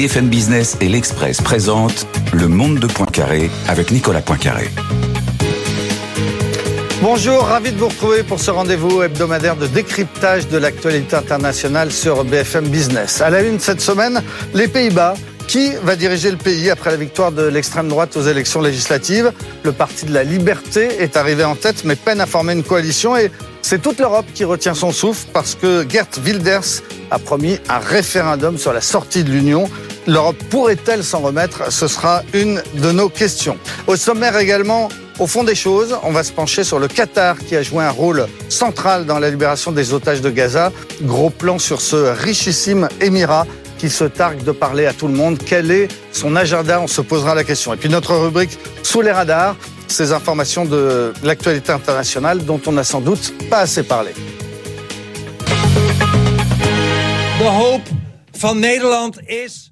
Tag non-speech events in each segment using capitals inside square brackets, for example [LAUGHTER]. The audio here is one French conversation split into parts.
BFM Business et l'Express présentent Le Monde de Poincaré avec Nicolas Poincaré. Bonjour, ravi de vous retrouver pour ce rendez-vous hebdomadaire de décryptage de l'actualité internationale sur BFM Business. À la une cette semaine, les Pays-Bas. Qui va diriger le pays après la victoire de l'extrême droite aux élections législatives? Le Parti de la Liberté est arrivé en tête, mais peine à former une coalition et c'est toute l'Europe qui retient son souffle parce que Gert Wilders a promis un référendum sur la sortie de l'Union. L'Europe pourrait-elle s'en remettre? Ce sera une de nos questions. Au sommaire également, au fond des choses, on va se pencher sur le Qatar qui a joué un rôle central dans la libération des otages de Gaza. Gros plan sur ce richissime émirat qui se targue de parler à tout le monde. Quel est son agenda? On se posera la question. Et puis notre rubrique Sous les radars, ces informations de l'actualité internationale dont on n'a sans doute pas assez parlé.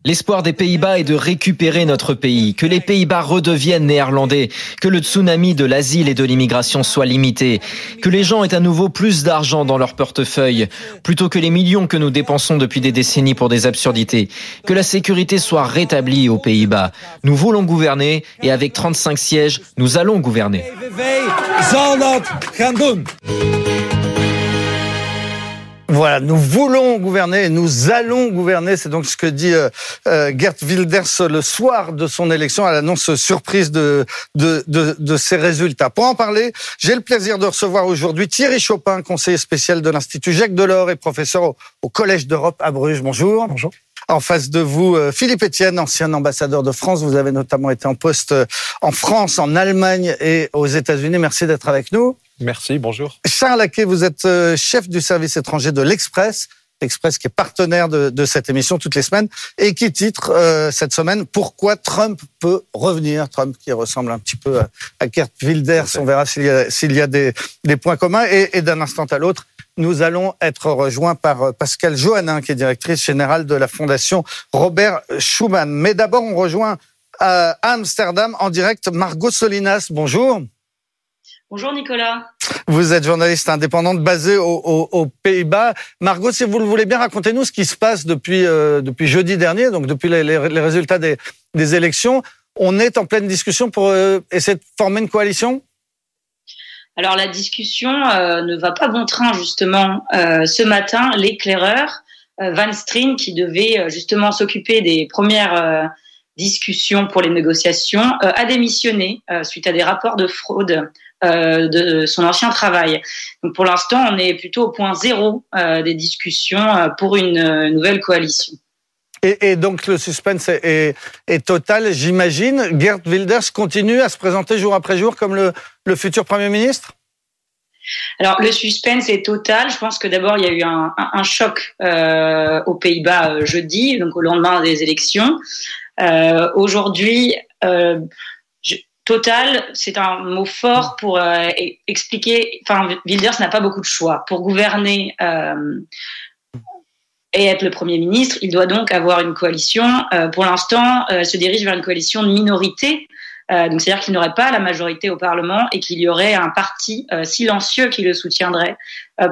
L'espoir des Pays-Bas est de récupérer notre pays, que les Pays-Bas redeviennent néerlandais, que le tsunami de l'asile et de l'immigration soit limité, que les gens aient à nouveau plus d'argent dans leur portefeuille, plutôt que les millions que nous dépensons depuis des décennies pour des absurdités, que la sécurité soit rétablie aux Pays-Bas. Nous voulons gouverner et avec 35 sièges, nous allons gouverner. Voilà, nous voulons gouverner et nous allons gouverner. C'est donc ce que dit euh, euh, Gert Wilders le soir de son élection à l'annonce surprise de, de, de, de, ses résultats. Pour en parler, j'ai le plaisir de recevoir aujourd'hui Thierry Chopin, conseiller spécial de l'Institut Jacques Delors et professeur au, au Collège d'Europe à Bruges. Bonjour. Bonjour. En face de vous, euh, Philippe Etienne, ancien ambassadeur de France. Vous avez notamment été en poste en France, en Allemagne et aux États-Unis. Merci d'être avec nous. Merci, bonjour. Charles Laquet, vous êtes euh, chef du service étranger de l'Express. L'Express qui est partenaire de, de, cette émission toutes les semaines et qui titre euh, cette semaine Pourquoi Trump peut revenir? Trump qui ressemble un petit peu à, à Gert Wilders. On verra s'il y a, s'il y a des, des, points communs. Et, et d'un instant à l'autre, nous allons être rejoints par Pascal Johannin, qui est directrice générale de la Fondation Robert Schuman. Mais d'abord, on rejoint à Amsterdam en direct Margot Solinas. Bonjour. Bonjour Nicolas. Vous êtes journaliste indépendante basée aux, aux, aux Pays-Bas. Margot, si vous le voulez bien, racontez-nous ce qui se passe depuis, euh, depuis jeudi dernier, donc depuis les, les, les résultats des, des, élections. On est en pleine discussion pour euh, essayer de former une coalition? Alors la discussion euh, ne va pas bon train justement. Ce matin, l'éclaireur Van Strien, qui devait justement s'occuper des premières discussions pour les négociations, a démissionné suite à des rapports de fraude euh, de son ancien travail. Donc pour l'instant, on est plutôt au point zéro euh, des discussions euh, pour une nouvelle coalition. Et, et, donc le suspense est, est, est total, j'imagine. Gerd Wilders continue à se présenter jour après jour comme le, le futur Premier ministre? Alors le suspense est total. Je pense que d'abord il y a eu un, un, un choc euh, aux Pays-Bas jeudi, donc au lendemain des élections. Euh, Aujourd'hui, Total, c'est un mot fort pour euh, expliquer. Enfin, Wilders n'a pas beaucoup de choix pour gouverner euh, et être le premier ministre. Il doit donc avoir une coalition. Euh, pour l'instant, elle se dirige vers une coalition de minorité. donc, c'est-à-dire qu'il n'aurait pas la majorité au Parlement et qu'il y aurait un parti silencieux qui le soutiendrait.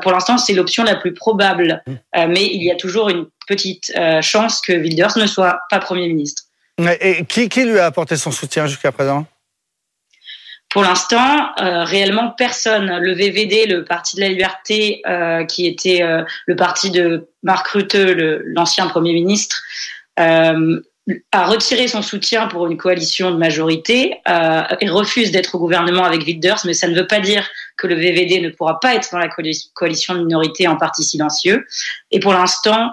pour l'instant, c'est l'option la plus probable, mais il y a toujours une petite chance que Wilders ne soit pas premier ministre. Et qui, qui lui a apporté son soutien jusqu'à présent? Pour l'instant, euh, réellement personne. Le VVD, le Parti de la Liberté, euh, qui était euh, le parti de Marc Rutte, l'ancien Premier ministre, a retiré son soutien pour une coalition de majorité et refuse d'être au gouvernement avec Wilders, mais ça ne veut pas dire que le VVD ne pourra pas être dans la coalition de minorité en parti silencieux. Et pour l'instant,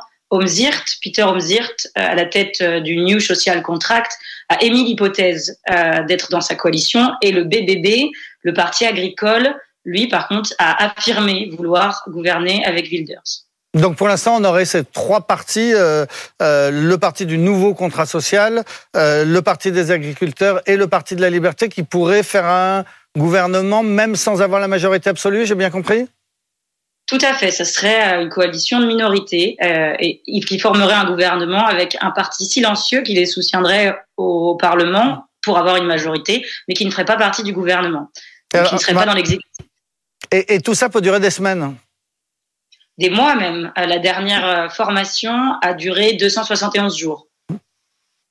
Peter Omzirt, à la tête du New Social Contract, a émis l'hypothèse euh, d'être dans sa coalition et le BBB, le parti agricole, lui, par contre, a affirmé vouloir gouverner avec Wilders. Donc pour l'instant, on aurait ces trois partis, euh, euh, le parti du nouveau contrat social, euh, le parti des agriculteurs et le parti de la liberté qui pourraient faire un gouvernement même sans avoir la majorité absolue, j'ai bien compris? Tout à fait, ce serait euh, une coalition de minorités euh, et qui formerait un gouvernement avec un parti silencieux qui les soutiendrait au, Parlement pour avoir une majorité, mais qui ne ferait pas partie du gouvernement, donc qui ne serait pas dans l'exécutif. Et, et, tout ça peut durer des semaines Des mois même. La dernière euh, formation a duré 271 jours.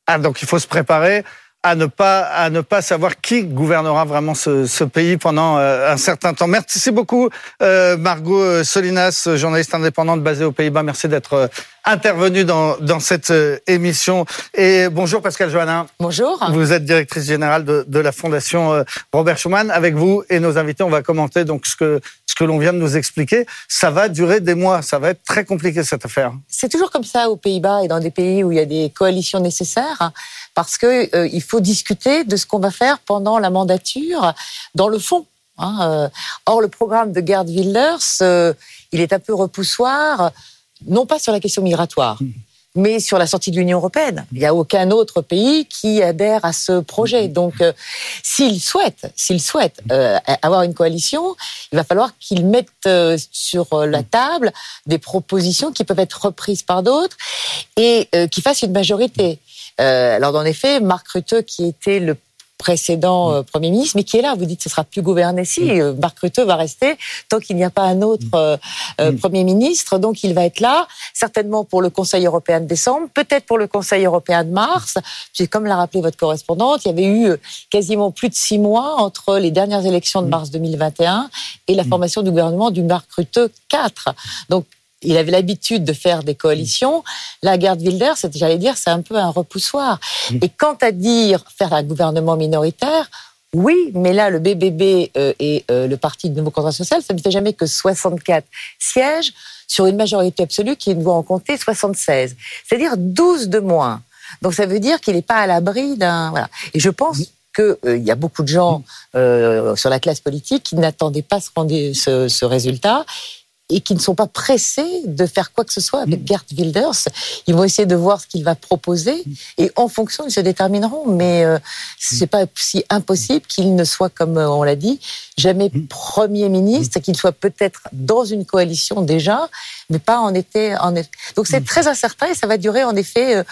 Ah, donc il faut se préparer à ne pas à ne pas savoir qui gouvernera vraiment ce, ce pays pendant euh, un certain temps. Merci beaucoup euh, Margot Solinas, journaliste indépendante basée aux Pays-Bas. Merci d'être euh, intervenue dans dans cette euh, émission. Et bonjour Pascal Joannin. Bonjour. Vous êtes directrice générale de, de la Fondation Robert Schuman. Avec vous et nos invités, on va commenter donc ce que ce que l'on vient de nous expliquer. Ça va durer des mois. Ça va être très compliqué cette affaire. C'est toujours comme ça aux Pays-Bas et dans des pays où il y a des coalitions nécessaires parce que euh, il faut discuter de ce qu'on va faire pendant la mandature dans le fond. Hein, euh. Or, le programme de Gerd Wilders, euh, il est un peu repoussoir, non pas sur la question migratoire. Mais sur la sortie de l'Union européenne, il n'y a aucun autre pays qui adhère à ce projet. Donc, s'il souhaite, s'il souhaite avoir une coalition, il va falloir qu'il mette sur la table des propositions qui peuvent être reprises par d'autres et qui fassent une majorité. Euh, alors, en effet, Marc Rutte, qui était le précédent euh, Premier ministre, mais qui est là. Vous dites que ce sera plus gouverné. Si, euh, Marc Rutte va rester tant qu'il n'y a pas un autre Premier ministre. Donc, il va être là, certainement pour le Conseil européen de décembre, peut-être pour le Conseil européen de mars. Puis, comme l'a rappelé votre correspondante, il y avait eu quasiment plus de six mois entre les dernières élections de mars 2021 et la formation du gouvernement du Marc Rutte 4. Donc, il avait l'habitude de faire des coalitions. La garde Wilder, j'allais dire, c'est un peu un repoussoir. Mm. Et quant à dire faire un gouvernement minoritaire, oui, mais là, le BBB euh, et euh, le Parti de nouveau contrat social, ça ne fait jamais que 64 sièges sur une majorité absolue qui doit en compter 76. C'est-à-dire 12 de moins. Donc ça veut dire qu'il n'est pas à l'abri d'un... Voilà. Et je pense mm. qu'il euh, y a beaucoup de gens mm. sur la classe politique qui n'attendaient pas ce, ce résultat et qui ne sont pas pressés de faire quoi que ce soit avec mm. Gert Wilders. Ils vont essayer de voir ce qu'il va proposer mm. et en fonction, ils se détermineront. Mais euh, c'est pas si impossible qu'il ne soit, comme euh, on l'a dit, jamais mm. Premier ministre, qu'il soit peut-être dans une coalition déjà, mais pas en été. En Donc c'est très incertain et ça va durer en effet euh,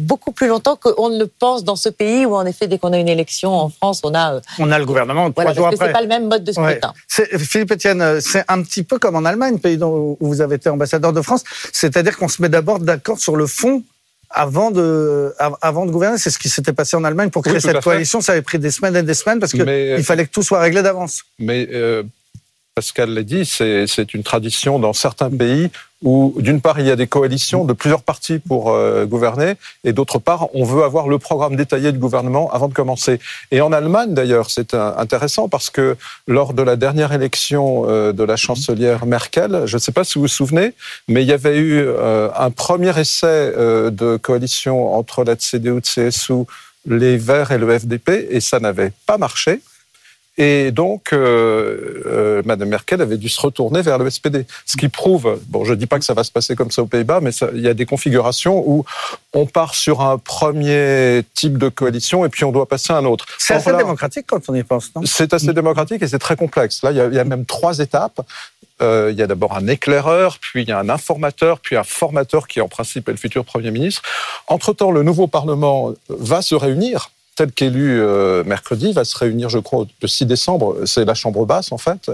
beaucoup plus longtemps qu'on ne le pense dans ce pays où en effet, dès qu'on a une élection en France, on a... on a le gouvernement trois jours après. C'est pas le même mode de scrutin. Philippe Etienne, c'est un petit peu comme en Allemagne pays où vous avez été ambassadeur de France. C'est-à-dire qu'on se met d'abord d'accord sur le fond avant de, avant de gouverner. C'est ce qui s'était passé en Allemagne pour créer cette coalition. Ça avait pris des semaines et des semaines parce qu'il euh, fallait que tout soit réglé d'avance. Mais euh, Pascal l'a dit, c'est une tradition dans certains pays où, d'une part, il y a des coalitions de plusieurs partis pour euh, gouverner, et d'autre part, on veut avoir le programme détaillé du gouvernement avant de commencer. Et en Allemagne, d'ailleurs, c'est intéressant parce que lors de la dernière élection euh, de la chancelière Merkel, je ne sais pas si vous vous souvenez, mais il y avait eu euh, un premier essai de coalition entre la CDU, CSU, les Verts et le FDP, et ça n'avait pas marché. Et donc, euh, euh, Madame Merkel avait dû se retourner vers le SPD. Ce qui prouve, bon, je ne dis pas que ça va se passer comme ça aux Pays-Bas, mais il y a des configurations où on part sur un premier type de coalition et puis on doit passer à un autre. C'est assez démocratique quand on y pense, non? C'est assez démocratique et c'est très complexe. Là, il y, a, il y a même trois étapes. Euh, il y a d'abord un éclaireur, puis il y a un informateur, puis un formateur qui en principe est le futur Premier ministre. Entre-temps, le nouveau Parlement va se réunir tel qu'élu euh, mercredi, va se réunir, je crois, le 6 décembre. C'est la Chambre basse, en fait.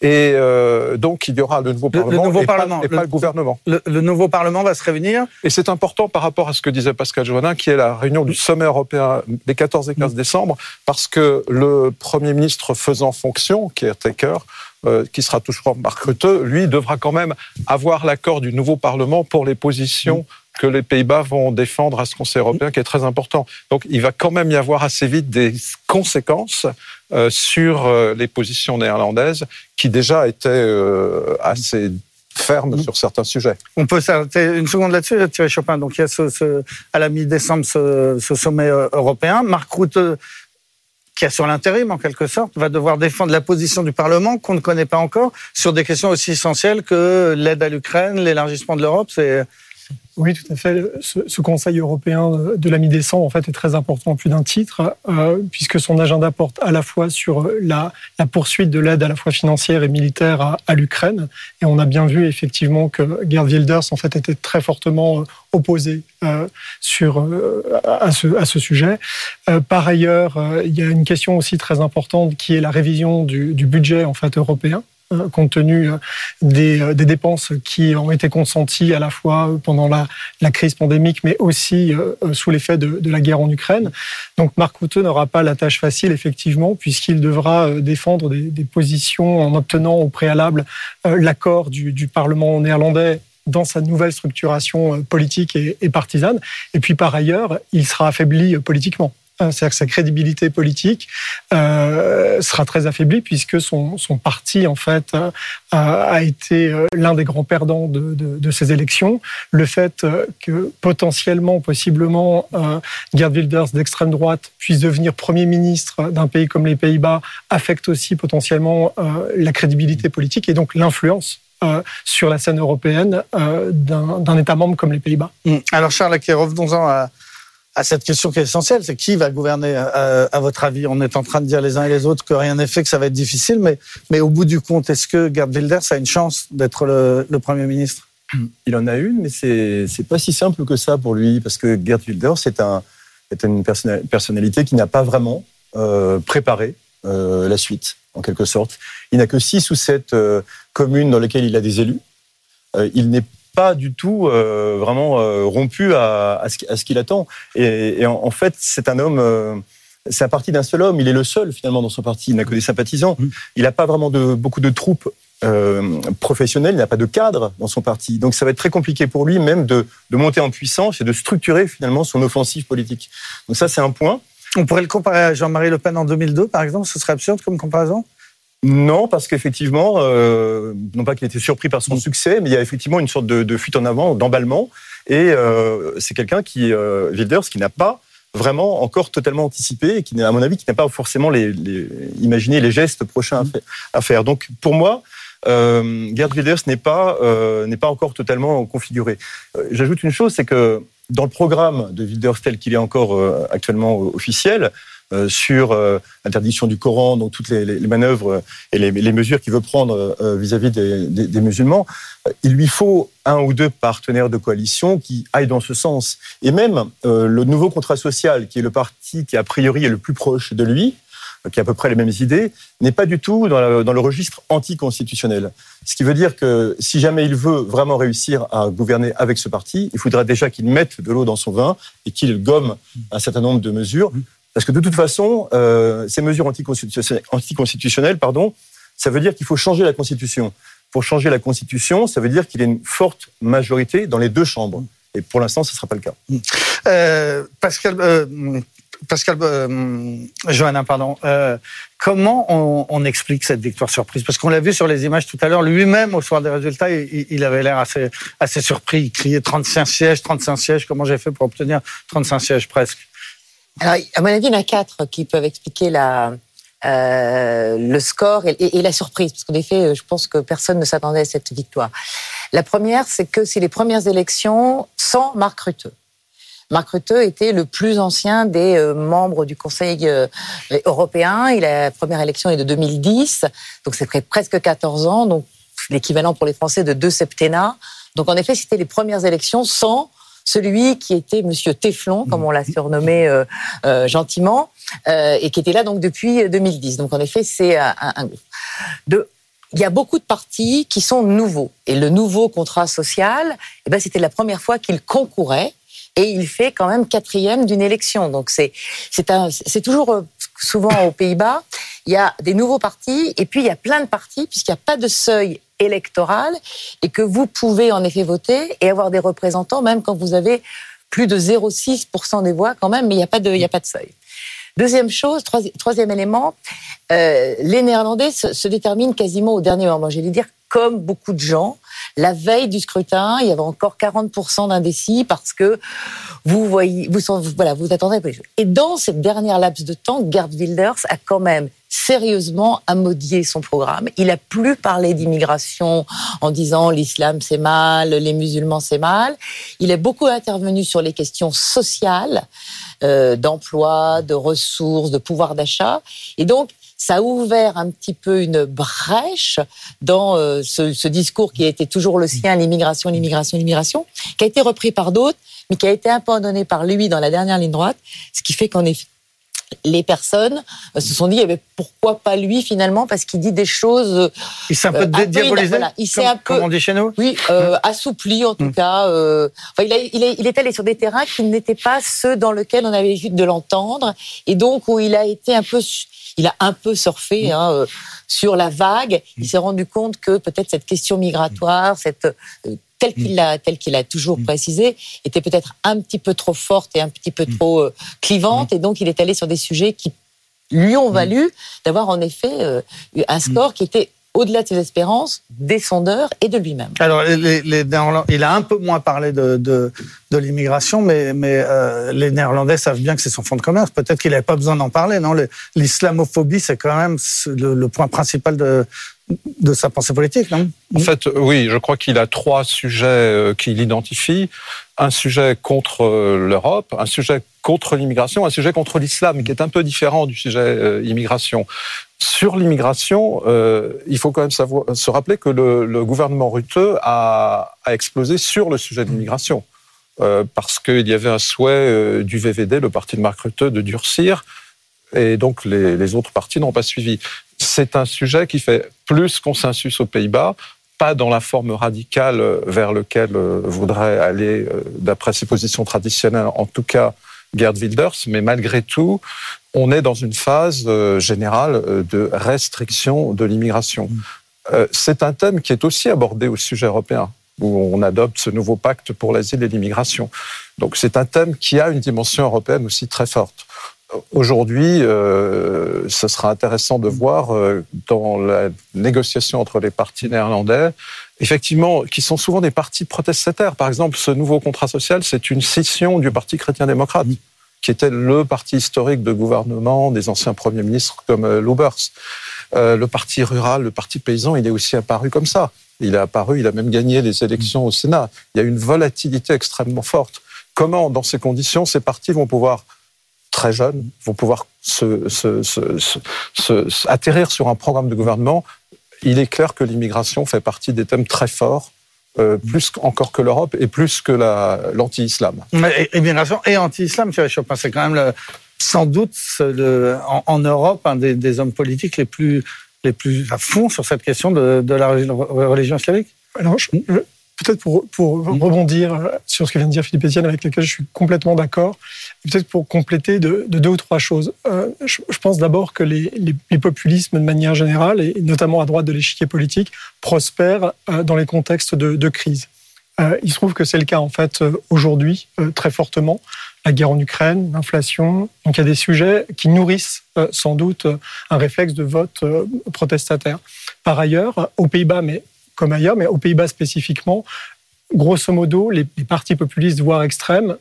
Et euh, donc, il y aura le nouveau Parlement, nouveau et, parlement pas, le, gouvernement. Le, nouveau Parlement va se réunir. Et c'est important par rapport à ce que disait Pascal Joannin, qui est la réunion du sommet européen des 14 et 15 mm. décembre, parce que le Premier ministre faisant fonction, qui est Taker, euh, qui sera toujours Marc Rutte, lui devra quand même avoir l'accord du nouveau Parlement pour les positions mm que les Pays-Bas vont défendre à ce Conseil européen qui est très important. Donc il va quand même y avoir assez vite des conséquences euh, sur euh, les positions néerlandaises qui déjà étaient euh, assez fermes sur certains sujets. On peut s'arrêter une seconde là-dessus, Thierry Chopin. Donc il y a à la mi-décembre ce, sommet européen. Marc Rutte qui assure l'intérim en quelque sorte, va devoir défendre la position du Parlement qu'on ne connaît pas encore sur des questions aussi essentielles que l'aide à l'Ukraine, l'élargissement de l'Europe. Oui, tout à fait. Ce, Conseil européen de la mi-décembre, en fait, est très important plus d'un titre, euh, puisque son agenda porte à la fois sur la, poursuite de l'aide à la fois financière et militaire à, l'Ukraine. Et on a bien vu effectivement que Gerd Wilders, en fait, était très fortement euh, opposé euh, sur, à, ce, sujet. par ailleurs, il y a une question aussi très importante qui est la révision du, du budget en fait européen compte tenu des, des, dépenses qui ont été consenties à la fois pendant la, crise pandémique, mais aussi sous l'effet de, la guerre en Ukraine. Donc Marc Rutte n'aura pas la tâche facile, effectivement, puisqu'il devra défendre des, positions en obtenant au préalable l'accord du, Parlement néerlandais dans sa nouvelle structuration politique et, partisane. Et puis par ailleurs, il sera affaibli politiquement. Euh, c'est-à-dire que sa crédibilité politique euh, sera très affaiblie puisque son, parti en fait euh, a été l'un des grands perdants de, ces élections. Le fait que potentiellement, possiblement, Gerd Wilders d'extrême droite puisse devenir premier ministre d'un pays comme les Pays-Bas affecte aussi potentiellement la crédibilité politique et donc l'influence sur la scène européenne d'un État membre comme les Pays-Bas. Alors Charles, revenons-en à, à cette question qui est essentielle, c'est qui va gouverner à, votre avis? On est en train de dire les uns et les autres que rien n'est fait, que ça va être difficile, mais, mais au bout du compte, est-ce que Gerd Wilders a une chance d'être le, Premier ministre? Il en a une, mais c'est c'est pas si simple que ça pour lui, parce que Gerd Wilders c'est un, est une personnalité qui n'a pas vraiment euh, préparé euh, la suite, en quelque sorte. Il n'a que six ou sept euh, communes dans lesquelles il a des élus. Il n'est pas du tout euh, vraiment euh, rompu à, à ce, qu'il attend. Et, et en, en, fait, c'est un homme. Euh, c'est un parti d'un seul homme. Il est le seul finalement dans son parti. Il n'a que des sympathisants. Mmh. Il n'a pas vraiment de beaucoup de troupes euh, professionnelles. Il n'a pas de cadre dans son parti. Donc ça va être très compliqué pour lui même de, de monter en puissance et de structurer finalement son offensive politique. Donc ça c'est un point. On pourrait le comparer à Jean-Marie Le Pen en 2002 par exemple. Ce serait absurde comme comparaison? Non, parce qu'effectivement, euh, non pas qu'il était surpris par son succès, mais il y a effectivement une sorte de, de fuite en avant, d'emballement. Et euh, c'est quelqu'un qui, euh, Wilders, qui n'a pas vraiment encore totalement anticipé et qui, à mon avis, qui n'a pas forcément les, les, imaginé les gestes prochains à faire. Donc, pour moi, euh, Gerd Wilders n'est pas euh, n'est pas encore totalement configuré. Euh, J'ajoute une chose, c'est que dans le programme de Wilders tel qu'il est encore euh, actuellement officiel, euh, sur euh, l'interdiction du Coran, donc toutes les, manœuvres et les, mesures qu'il veut prendre euh, vis-à-vis des, musulmans, il lui faut un ou deux partenaires de coalition qui aillent dans ce sens. Et même le nouveau contrat social, qui est le parti qui a priori est le plus proche de lui, qui a à peu près les mêmes idées, n'est pas du tout dans, dans le registre anticonstitutionnel. Ce qui veut dire que si jamais il veut vraiment réussir à gouverner avec ce parti, il faudra déjà qu'il mette de l'eau dans son vin et qu'il gomme un certain nombre de mesures parce que de toute façon, euh, ces mesures anticonstitutionnelles, pardon, ça veut dire qu'il faut changer la Constitution. Pour changer la Constitution, ça veut dire qu'il y a une forte majorité dans les deux chambres. Et pour l'instant, ce ne sera pas le cas. Euh, Pascal, euh, Pascal euh, Johanna, pardon. Euh, comment on, explique cette victoire surprise? Parce qu'on l'a vu sur les images tout à l'heure, lui-même, au soir des résultats, il, avait l'air assez surpris. Il criait 35 sièges, 35 sièges. Comment j'ai fait pour obtenir 35 sièges presque? Alors, à mon avis, il y en a quatre qui peuvent expliquer la, euh, le score et, la surprise, parce qu'en effet, je pense que personne ne s'attendait à cette victoire. La première, c'est que c'est les premières élections sans Marc Rutte. Marc Rutte était le plus ancien des euh, membres du Conseil euh, européen. Il la première élection est de 2010, donc c'est presque 14 ans, donc l'équivalent pour les Français de deux septennats. Donc en effet, c'était les premières élections sans celui qui était Monsieur Teflon, comme on l'a surnommé euh, euh, gentiment, euh, et qui était là donc depuis 2010. Donc en effet, c'est un, un de il y a beaucoup de partis qui sont nouveaux. Et le nouveau contrat social, eh ben, c'était la première fois qu'il concourait. Et il fait quand même quatrième d'une élection. Donc c'est c'est toujours souvent aux Pays-Bas, il y a des nouveaux partis et puis il y a plein de partis puisqu'il n'y a pas de seuil électoral et que vous pouvez en effet voter et avoir des représentants même quand vous avez plus de 0,6% des voix quand même, mais il n'y a pas de, y a pas de seuil. Deuxième chose, troisième élément, euh, les Néerlandais se, se, déterminent quasiment au dernier moment. J'allais dire comme beaucoup de gens, la veille du scrutin, il y avait encore 40% d'indécis parce que vous voyez, vous, voilà, vous attendez. Et dans cette dernière laps de temps, Gerd Wilders a quand même sérieusement amodié son programme. Il a plus parlé d'immigration en disant l'islam c'est mal, les musulmans c'est mal. Il a beaucoup intervenu sur les questions sociales, euh, d'emploi, de ressources, de pouvoir d'achat. Et donc, ça a ouvert un petit peu une brèche dans euh, ce, ce, discours qui été toujours le sien, l'immigration, l'immigration, l'immigration, qui a été repris par d'autres, mais qui a été abandonné par lui dans la dernière ligne droite, ce qui fait qu'en effet, les personnes euh, se sont dit, eh ben, pourquoi pas lui finalement, parce qu'il dit des choses. Il s'est un peu euh, dédiabolisé, voilà, il s'est comme, un peu, comme on dit chez nous oui, euh, assoupli en tout Mm. cas. euh, enfin, il, a- il est, il est allé sur des terrains qui n'étaient pas ceux dans lesquels on avait l'habitude de l'entendre, et donc où il a été un peu, il a un peu surfé hein, euh, sur la vague. Il s'est rendu compte que peut-être cette question migratoire, cette telle qu'il l'a, telle qu'il a toujours Mm. précisé, était peut-être un petit peu trop forte et un petit peu trop euh, clivante, et donc il est allé sur des sujets qui lui ont valu d'avoir en effet euh, eu un score qui était au-delà de ses espérances, des sondeurs et de lui-même. Alors, les, les- il a un peu moins parlé de, de, de l'immigration, mais, mais euh, les Néerlandais savent bien que c'est son fonds de commerce. Peut-être qu'il n'avait pas besoin d'en parler. Non, l'islamophobie, c'est quand même le, le point principal de, de sa pensée politique, non? En fait, oui, je crois qu'il a trois sujets euh, qu'il identifie. Un sujet contre euh, l'Europe, un sujet contre l'immigration, un sujet contre l'islam, qui est un peu différent du sujet euh, immigration. Sur l'immigration, euh, il faut quand même se rappeler que le, gouvernement Rutte a, explosé sur le sujet de l'immigration. Euh, parce qu'il y avait un souhait euh, du VVD, le parti de Marc Rutte, de durcir, et donc les, les autres partis n'ont pas suivi. C'est un sujet qui fait plus consensus aux Pays-Bas, pas dans la forme radicale vers lequel euh, voudrait aller, d'après ses positions traditionnelles, en tout cas Gerd Wilders, mais malgré tout, on est dans une phase euh, générale euh, de restriction de l'immigration. Euh, C'est un thème qui est aussi abordé au sujet européen, où on adopte ce nouveau pacte pour l'asile et l'immigration. Donc c'est un thème qui a une dimension européenne aussi très forte. Aujourd'hui, euh, ce sera intéressant de voir euh, dans la négociation entre les partis néerlandais, effectivement, qui sont souvent des partis protestataires. Par exemple, ce nouveau contrat social, c'est une scission du Parti chrétien-démocrate, qui était le parti historique de gouvernement des anciens premiers ministres comme euh, Lubers. Euh, le parti rural, le parti paysan, il est aussi apparu comme ça. Il est apparu, il a même gagné les élections au Sénat. Il y a une volatilité extrêmement forte. Comment, dans ces conditions, ces partis vont pouvoir très jeunes vont pouvoir se- se- se- se- atterrir sur un programme de gouvernement. Il est clair que l'immigration fait partie des thèmes très forts, euh, plus encore que l'Europe et plus que la- l'anti-islam. Mais immigration et anti-islam, Thierry Chopin, c'est quand même le- sans doute le- en, en Europe un des, des hommes politiques les plus, les plus à fond sur cette question de, de la religion- religion islamique? Alors, je- je- peut-être pour, pour rebondir sur ce que vient de dire Philippe Etienne, avec lequel je suis complètement d'accord, et peut-être pour compléter de, de deux ou trois choses. Euh, je, je pense d'abord que les, les- les populismes, de manière générale, et notamment à droite de l'échiquier politique, prospèrent euh, dans les contextes de, de crise. Euh, il se trouve que c'est le cas, en fait, euh, aujourd'hui, très fortement. La guerre en Ukraine, l'inflation. Donc, il y a des sujets qui nourrissent sans doute un réflexe de vote protestataire. Par ailleurs, aux Pays-Bas, mais comme ailleurs, mais aux Pays-Bas spécifiquement, grosso modo, les, partis populistes, voire extrêmes,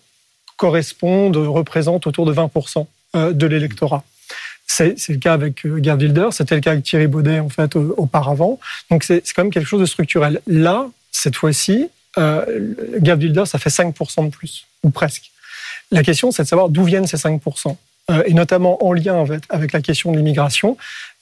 correspondent, représentent autour de 20% euh, de l'électorat. C'est le cas avec euh, Gerd Wilders, c'était le cas avec Thierry Baudet en fait au- auparavant. Donc c'est quand même quelque chose de structurel. Là, cette fois-ci, euh, Gerd Wilders, ça fait 5% de plus, ou presque. La question, c'est de savoir d'où viennent ces 5%. Euh, et notamment en lien avec, la question de l'immigration.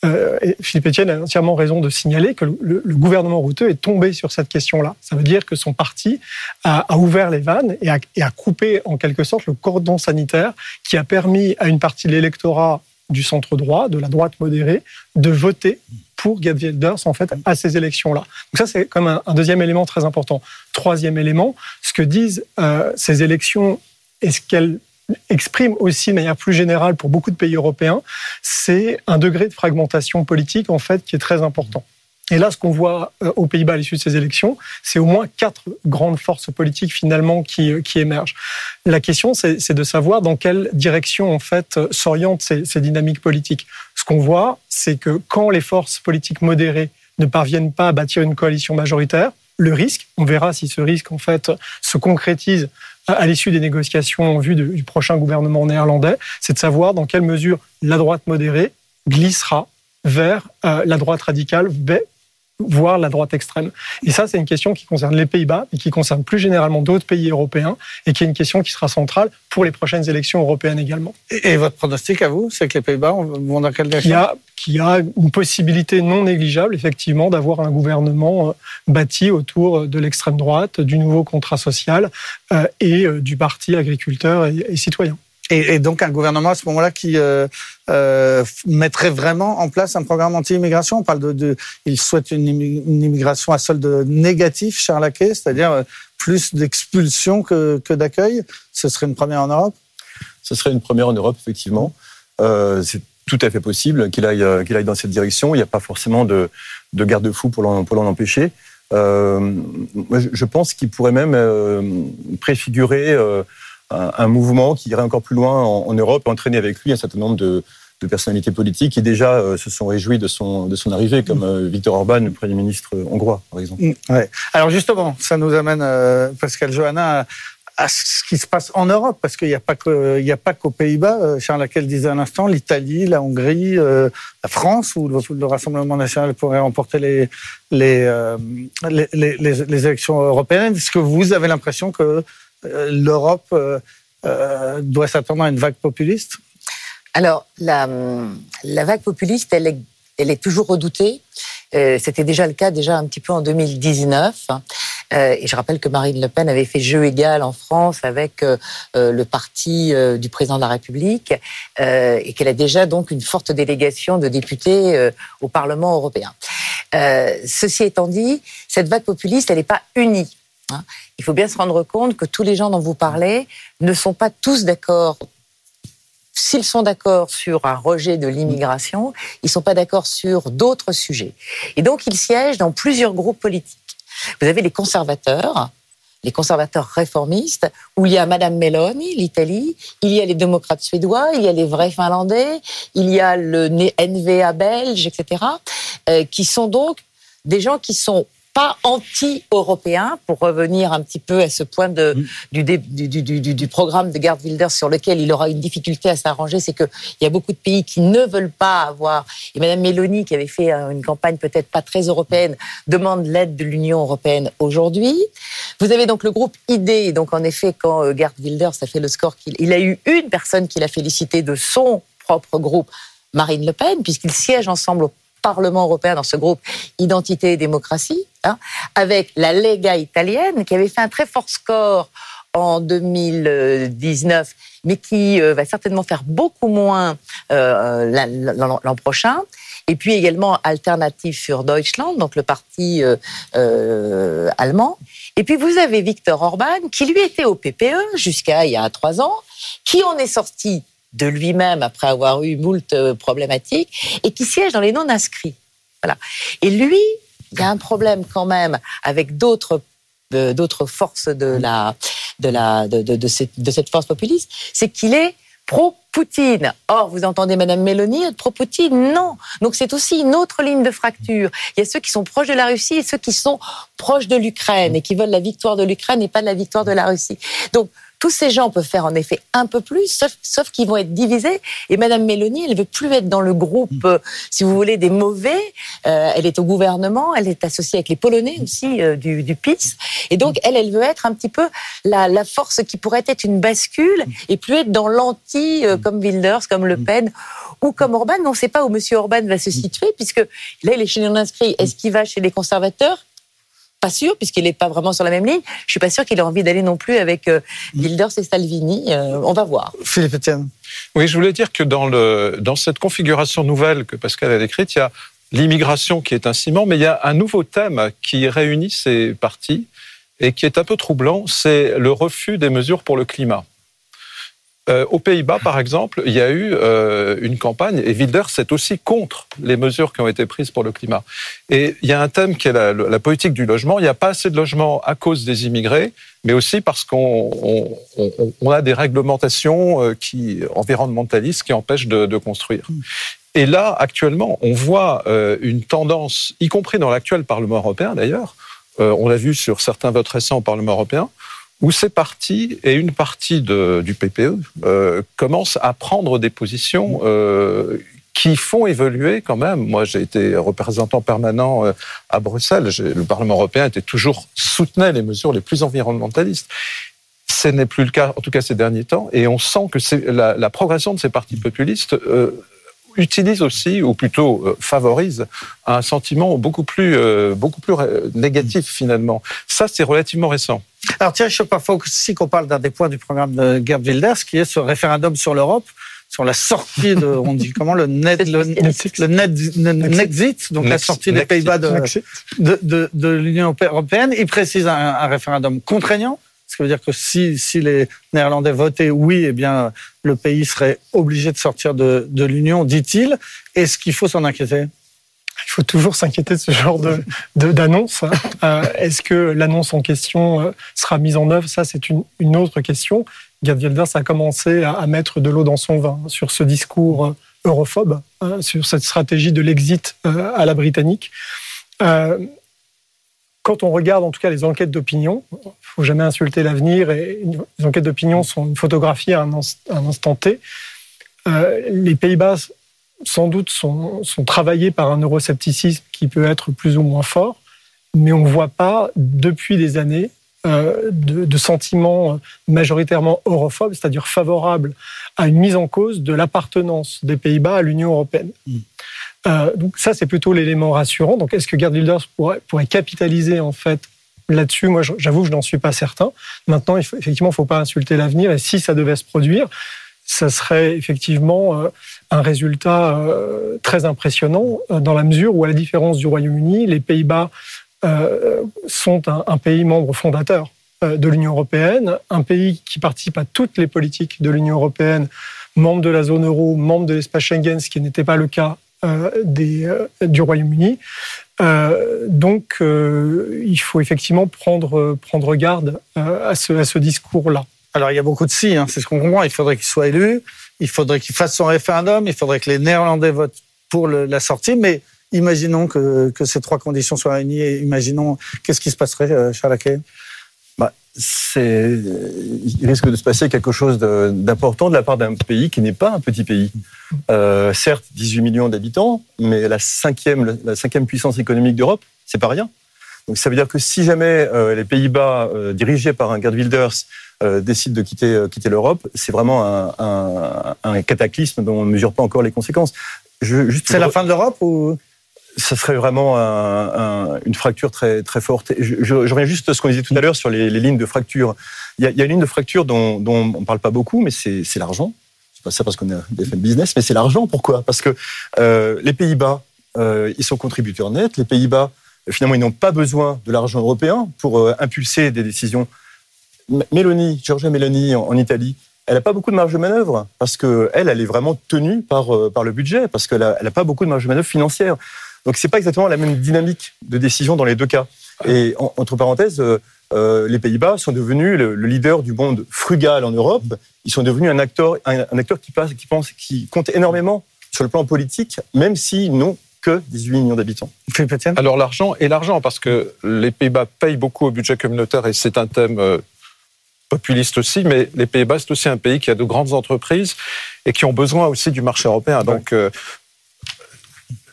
Euh, Philippe Etienne a entièrement raison de signaler que le, gouvernement routeux est tombé sur cette question-là. Ça veut dire que son parti a, ouvert les vannes et a, coupé en quelque sorte le cordon sanitaire qui a permis à une partie de l'électorat du centre droit, de la droite modérée, de voter pour Gerd Wilders en fait à ces élections-là. Donc ça c'est comme un, un deuxième élément très important. Troisième élément, ce que disent euh, ces élections et ce qu'elles expriment aussi de manière plus générale pour beaucoup de pays européens, c'est un degré de fragmentation politique en fait qui est très important. Et là, ce qu'on voit euh, aux Pays-Bas à l'issue de ces élections, c'est au moins quatre grandes forces politiques finalement qui, euh, émergent. La question, c'est c'est de savoir dans quelle direction en fait euh, s'orientent ces, ces dynamiques politiques. Ce qu'on voit, c'est que quand les forces politiques modérées ne parviennent pas à bâtir une coalition majoritaire, le risque, on verra si ce risque en fait se concrétise à l'issue des négociations en vue du prochain gouvernement néerlandais, c'est de savoir dans quelle mesure la droite modérée glissera vers euh, la droite radicale, ve- voire la droite extrême. Et ça, c'est une question qui concerne les Pays-Bas, mais qui concerne plus généralement d'autres pays européens, et qui est une question qui sera centrale pour les prochaines élections européennes également. Et, et votre pronostic à vous, c'est que les Pays-Bas vont dans quelle direction? a, qui a une possibilité non négligeable, effectivement, d'avoir un gouvernement euh, bâti autour de l'extrême droite, du nouveau contrat social euh, et euh, du parti agriculteur et, et citoyen. Et, et, donc un gouvernement à ce moment-là qui euh, euh, mettrait vraiment en place un programme anti-immigration. On parle de, de il souhaite une, une, immigration à solde négatif, Charles c'est-à-dire euh, plus d'expulsion que, que d'accueil. Ce serait une première en Europe? Ce serait une première en Europe, effectivement. Euh, c'est tout à fait possible qu'il aille, qu'il aille dans cette direction. Il n'y a pas forcément de, de garde-fou pour l'en, pour l'en empêcher. Euh, je pense qu'il pourrait même euh, préfigurer euh, un, mouvement qui irait encore plus loin en, Europe, entraîner avec lui un certain nombre de, personnalités politiques qui déjà euh, se sont réjouies de son, arrivée, comme euh, Viktor Orban, le Premier ministre hongrois, par exemple. Ouais. Alors justement, ça nous amène, Pascal Johanna, à ce qui se passe en Europe, parce qu'il n'y a pas qu'aux Pays-Bas. Charles Laquelle disait à l'instant, l'Italie, la Hongrie, euh, la France, où le, le, Rassemblement national pourrait remporter les euh, élections européennes. Est-ce que vous avez l'impression que euh, l'Europe doit s'attendre à une vague populiste? Alors, la, la vague populiste, elle est, toujours redoutée. C'était déjà le cas déjà un petit peu en 2019. Euh, et je rappelle que Marine Le Pen avait fait jeu égal en France avec euh, euh le parti euh, du président de la République euh, et qu'elle a déjà donc une forte délégation de députés au Parlement européen. ceci étant dit, cette vague populiste, elle n'est pas unie. Hein. Il faut bien se rendre compte que tous les gens dont vous parlez ne sont pas tous d'accord s'ils sont d'accord sur un rejet de l'immigration, ils ne sont pas d'accord sur d'autres sujets. Et donc, ils siègent dans plusieurs groupes politiques. Vous avez les conservateurs, les conservateurs réformistes, où il y a Madame Meloni, l'Italie, il y a les démocrates suédois, il y a les vrais finlandais, il y a le NVA belge, etc., euh, qui sont donc des gens qui sont pas anti-européen, pour revenir un petit peu à ce point de, du, du, du, du, programme de Gerd Wilders sur lequel il aura une difficulté à s'arranger, c'est qu'il y a beaucoup de pays qui ne veulent pas avoir, et Madame Mélanie, qui avait fait une campagne peut-être pas très européenne, demande l'aide de l'Union européenne aujourd'hui. Vous avez donc le groupe ID, donc en effet, quand euh, Gerd Wilders a fait le score, qu'il il a eu une personne qui l'a félicité de son propre groupe, Marine Le Pen, puisqu'ils siègent ensemble au Parlement européen dans ce groupe Identité et démocratie, hein, avec la Lega italienne qui avait fait un très fort score en 2019, mais qui euh, va certainement faire beaucoup moins euh, l'an prochain. Et puis également Alternative für Deutschland, donc le parti euh, allemand. Et puis vous avez Viktor Orban, qui lui était au PPE jusqu'à il y a trois ans, qui en est sorti de lui-même après avoir eu moult problématiques et qui siège dans les non-inscrits. Voilà. Et lui, il y a un problème quand même avec d'autres euh, d'autres forces de la de la de, de, de, cette, force populiste, c'est qu'il est pro-Poutine. Or, vous entendez Madame Mélanie être pro-Poutine? Non. Donc c'est aussi une autre ligne de fracture. Il y a ceux qui sont proches de la Russie et ceux qui sont proches de l'Ukraine et qui veulent la victoire de l'Ukraine et pas la victoire de la Russie. Donc tous ces gens peuvent faire en effet un peu plus, sauf, sauf qu'ils vont être divisés. Et Madame Mélanie, elle veut plus être dans le groupe, mm. euh, si vous voulez, des mauvais. Euh, elle est au gouvernement, elle est associée avec les Polonais aussi euh, du, du PIS. Et donc, mm. elle, elle veut être un petit peu la, la force qui pourrait être une bascule mm. et plus être dans l'anti, euh, comme Wilders, comme Le Pen ou comme Orban. On ne sait pas où Monsieur Orban va se situer, puisque là, il est chez les non-inscrits. Est-ce qu'il va chez les conservateurs? Pas sûr, puisqu'il n'est pas vraiment sur la même ligne. Je suis pas sûr qu'il ait envie d'aller non plus avec euh, Wilders et Salvini. Euh, on va voir. Philippe Etienne. Oui, je voulais dire que dans, le, dans cette configuration nouvelle que Pascal a décrite, il y a l'immigration qui est un ciment, mais il y a un nouveau thème qui réunit ces partis et qui est un peu troublant, c'est le refus des mesures pour le climat. Euh, aux Pays-Bas, par exemple, il y a eu euh, une campagne, et Wilders est aussi contre les mesures qui ont été prises pour le climat. Et il y a un thème qui est la, politique du logement. Il n'y a pas assez de logements à cause des immigrés, mais aussi parce qu'on on, on, on a des réglementations euh, qui, environnementalistes qui empêchent de, construire. Et là, actuellement, on voit une tendance, y compris dans l'actuel Parlement européen d'ailleurs, on l'a vu sur certains votes récents au Parlement européen, où ces partis et une partie de, du PPE euh, commencent à prendre des positions euh, qui font évoluer quand même. Moi, j'ai été représentant permanent euh, à Bruxelles. Le Parlement européen était toujours soutenait les mesures les plus environnementalistes. Ce n'est plus le cas, en tout cas ces derniers temps, et on sent que la, la progression de ces partis populistes euh, utilise aussi, ou plutôt euh, favorise, un sentiment beaucoup plus, euh, beaucoup plus négatif finalement. Ça, c'est relativement récent. Alors tiens, je sais pas, faut aussi qu'on parle d'un des points du programme de Gerd Wilders, qui est ce référendum sur l'Europe, sur la sortie de, on dit comment, le net, [LAUGHS] le, le net, le Nexit, donc la sortie des Pays-Bas de, de, de, de l'Union européenne. Il précise un, un référendum contraignant. Qui veut dire que si, les Néerlandais votaient oui, eh bien, le pays serait obligé de sortir de, l'Union, dit-il. Est-ce qu'il faut s'en inquiéter? Il faut toujours s'inquiéter de ce genre de, d'annonce. Euh, est-ce que l'annonce en question euh, sera mise en œuvre? Ça, c'est une, autre question. Gerd Wilders a commencé à, mettre de l'eau dans son vin sur ce discours euh, europhobe, hein, sur cette stratégie de l'exit à la britannique. Quand on regarde en tout cas les enquêtes d'opinion, il faut jamais insulter l'avenir et les enquêtes d'opinion sont une photographie à un, instant T. Euh, les Pays-Bas sans doute sont, travaillés par un euroscepticisme qui peut être plus ou moins fort, mais on ne voit pas depuis des années euh, de, sentiments majoritairement europhobes, c'est-à-dire favorables à une mise en cause de l'appartenance des Pays-Bas à l'Union européenne. Mmh. Euh, donc ça, c'est plutôt l'élément rassurant. Donc est-ce que Gerd Wilders pourrait, capitaliser en fait là-dessus? Moi, j'avoue, je n'en suis pas certain. Maintenant, effectivement, il ne faut pas insulter l'avenir. Et si ça devait se produire, ça serait effectivement euh, un résultat euh, très impressionnant dans la mesure où, à la différence du Royaume-Uni, les Pays-Bas sont un, pays membre fondateur de l'Union européenne, un pays qui participe à toutes les politiques de l'Union européenne, membre de la zone euro, membre de l'espace Schengen, ce qui n'était pas le cas des, euh, du Royaume-Uni. Euh, donc, il faut effectivement prendre, prendre garde à ce, à ce discours-là. Alors, il y a beaucoup de si, hein, c'est ce qu'on comprend. Il faudrait qu'il soit élu, il faudrait qu'il fasse son référendum, il faudrait que les Néerlandais votent pour le, la sortie, mais imaginons que, que, ces trois conditions soient réunies et imaginons qu'est-ce qui se passerait, Charles Aquet bah, il risque de se passer quelque chose d'important de la part d'un pays qui n'est pas un petit pays. Euh, certes, 18 millions d'habitants, mais la cinquième, la cinquième puissance économique d'Europe, c'est pas rien. Donc ça veut dire que si jamais euh, les Pays-Bas, euh, dirigés par un Gerd Wilders, euh, décident de quitter, quitter l'Europe, c'est vraiment un, un, un, cataclysme dont on ne mesure pas encore les conséquences. C'est la fin de l'Europe ou ça serait vraiment un, un, une fracture très, très forte. Je, reviens juste à ce qu'on disait tout à l'heure sur les, lignes de fracture. Il y, a, une ligne de fracture dont, on ne parle pas beaucoup, mais c'est l'argent. C'est pas ça parce qu'on est des business, mais c'est l'argent. Pourquoi? Parce que euh, les Pays-Bas, euh, ils sont contributeurs nets. Les Pays-Bas, finalement, ils n'ont pas besoin de l'argent européen pour euh, impulser des décisions. Mélanie, Giorgia Mélanie en, Italie, elle n'a pas beaucoup de marge de manœuvre parce que elle, est vraiment tenue par le budget, parce qu'elle n'a pas beaucoup de marge de manœuvre financière. Donc c'est pas exactement la même dynamique de décision dans les deux cas. Et en, entre parenthèses, euh, euh, les Pays-Bas sont devenus le, le, leader du monde frugal en Europe. Ils sont devenus un acteur, un, un acteur qui, passe, qui pense, qui compte énormément sur le plan politique, même s'ils n'ont que 18 millions d'habitants. Alors l'argent et l'argent, parce que les Pays-Bas payent beaucoup au budget communautaire et c'est un thème euh, populiste aussi, mais les Pays-Bas, c'est aussi un pays qui a de grandes entreprises et qui ont besoin aussi du marché européen. Donc, euh,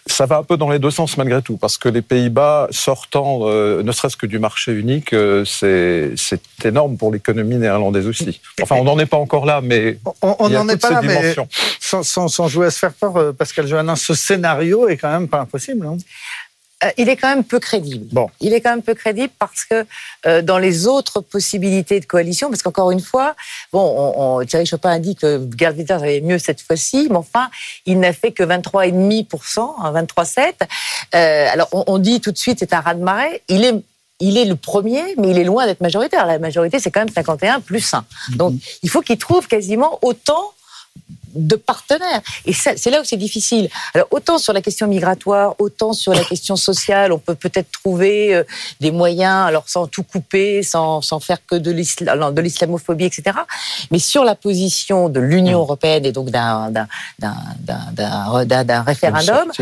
ça va un peu dans les deux sens malgré tout, parce que les Pays-Bas sortant, euh, ne serait-ce que du marché unique, euh, c'est énorme pour l'économie néerlandaise aussi. Enfin, on n'en est pas encore là, mais on n'en est pas là, mais sans, sans, sans, jouer à se faire peur, euh, Pascal Johannin, ce scénario est quand même pas impossible. Hein euh, il est quand même peu crédible. Bon. Il est quand même peu crédible parce que euh, dans les autres possibilités de coalition, parce qu'encore une fois, bon, on, on, Thierry Chopin a dit que Gerd Wilders avait mieux cette fois-ci, mais enfin, il n'a fait que 23,5%, hein, 23,7%. Euh, alors, on, on, dit tout de suite c'est un raz-de-marée. Il est il est le premier, mais il est loin d'être majoritaire. La majorité, c'est quand même 51 plus 1. Donc, il faut qu'il trouve quasiment autant de partenaires. Et c'est là où c'est difficile. Alors autant sur la question migratoire, autant sur la question sociale, on peut peut-être trouver euh, des moyens, alors sans tout couper, sans, sans faire que de l'islamophobie, etc. Mais sur la position de l'Union européenne et donc d'un référendum,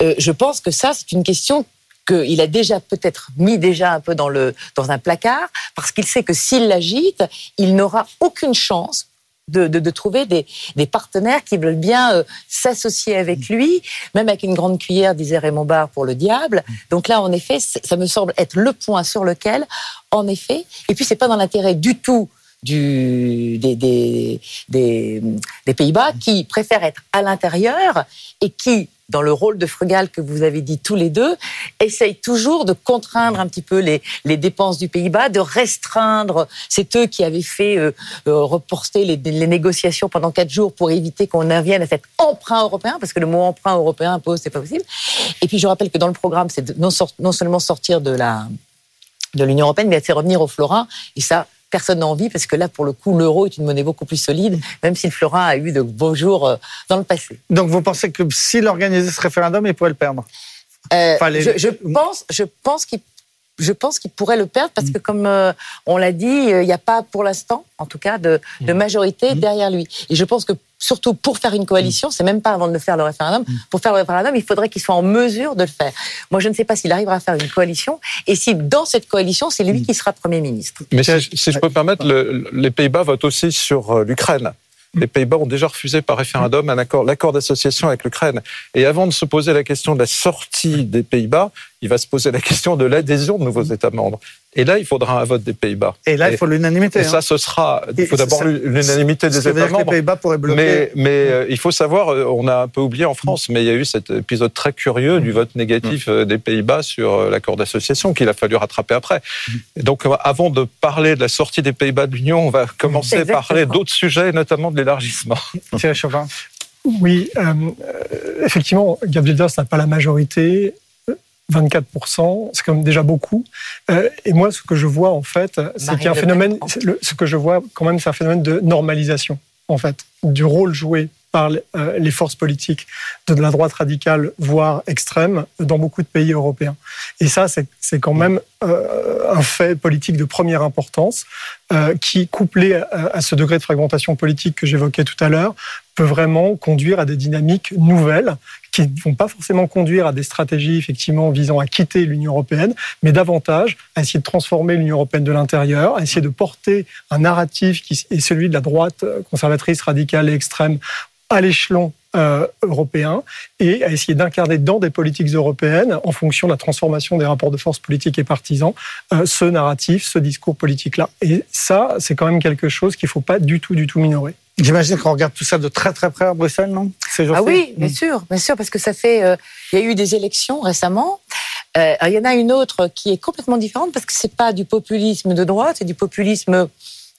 je pense que ça, c'est une question qu'il a déjà peut-être mis déjà un peu dans, le, dans un placard, parce qu'il sait que s'il l'agite, il n'aura aucune chance de, de, de, trouver des, des, partenaires qui veulent bien euh, s'associer avec lui, même avec une grande cuillère, disait Raymond Barre, pour le diable. Donc là, en effet, ça me semble être le point sur lequel, en effet, et puis c'est pas dans l'intérêt du tout des, Pays-Bas qui préfèrent être à l'intérieur et qui, dans le rôle de frugal que vous avez dit tous les deux, essayent toujours de contraindre un petit peu les, dépenses du Pays-Bas, de restreindre. C'est eux qui avaient fait euh, euh, reporter les, négociations pendant quatre jours pour éviter qu'on vienne à cet emprunt européen, parce que le mot emprunt européen impose, c'est pas possible. Et puis je rappelle que dans le programme, c'est non, seulement sortir de de l'Union européenne, mais c'est revenir au florin. Et ça, personne n'a envie parce que là, pour le coup, l'euro est une monnaie beaucoup plus solide, même si le florin a eu de beaux jours euh, dans le passé. Donc vous pensez que s'il organisait ce référendum, il pourrait le perdre? Euh, enfin, les... je, je, pense, je pense qu'il je pense qu'il pourrait le perdre parce que, comme euh, on l'a dit, il n'y a pas pour l'instant, en tout cas, de, de majorité derrière lui. Et je pense que surtout pour faire une coalition, c'est même pas avant de faire le référendum. Pour faire le référendum, il faudrait qu'il soit en mesure de le faire. Moi, je ne sais pas s'il arrivera à faire une coalition et si dans cette coalition, c'est lui qui sera Premier ministre. Mais si, si je peux me permettre, le, les Pays-Bas votent aussi sur l'Ukraine les Pays-Bas ont déjà refusé par référendum un accord, l'accord d'association avec l'Ukraine. Et avant de se poser la question de la sortie des Pays-Bas, il va se poser la question de l'adhésion de nouveaux États membres. Et là, il faudra un vote des Pays-Bas. Et là, il faut l'unanimité. Et ça, ce sera. Il faut d'abord l'unanimité des États membres. Les Pays-Bas pourraient bloquer. Mais, mais euh, il faut savoir, euh, on a un peu oublié en France, mais il y a eu cet épisode très curieux du vote négatif euh, des Pays-Bas sur l'accord d'association qu'il a fallu rattraper après. Et donc, avant de parler de la sortie des Pays-Bas de l'Union, on va commencer à parler d'autres sujets, notamment de l'élargissement. Thierry Chauvin. Oui, euh, effectivement, Gabriel Dors n'a pas la majorité. 24%, c'est quand même déjà beaucoup. Euh, et moi, ce que je vois en fait, c'est qu'il y a un phénomène. Le, ce que je vois quand même, c'est un phénomène de normalisation en fait du rôle joué par les forces politiques de la droite radicale, voire extrême, dans beaucoup de pays européens. Et ça, c'est quand même euh, un fait politique de première importance euh, qui, couplé à, à, ce degré de fragmentation politique que j'évoquais tout à l'heure, peut vraiment conduire à des dynamiques nouvelles qui ne vont pas forcément conduire à des stratégies effectivement visant à quitter l'Union européenne, mais davantage à essayer de transformer l'Union européenne de l'intérieur, à essayer de porter un narratif qui est celui de la droite conservatrice, radicale et extrême à l'échelon euh, européen et à essayer d'incarner dans des politiques européennes, en fonction de la transformation des rapports de force politiques et partisans, euh, ce narratif, ce discours politique-là. Et ça, c'est quand même quelque chose qu'il ne faut pas du tout, du tout minorer. J'imagine qu'on regarde tout ça de très très près à Bruxelles, non Ah oui, bien mmh. sûr, bien sûr, parce que ça fait. Euh, il y a eu des élections récemment. Euh, il y en a une autre qui est complètement différente parce que c'est pas du populisme de droite, c'est du populisme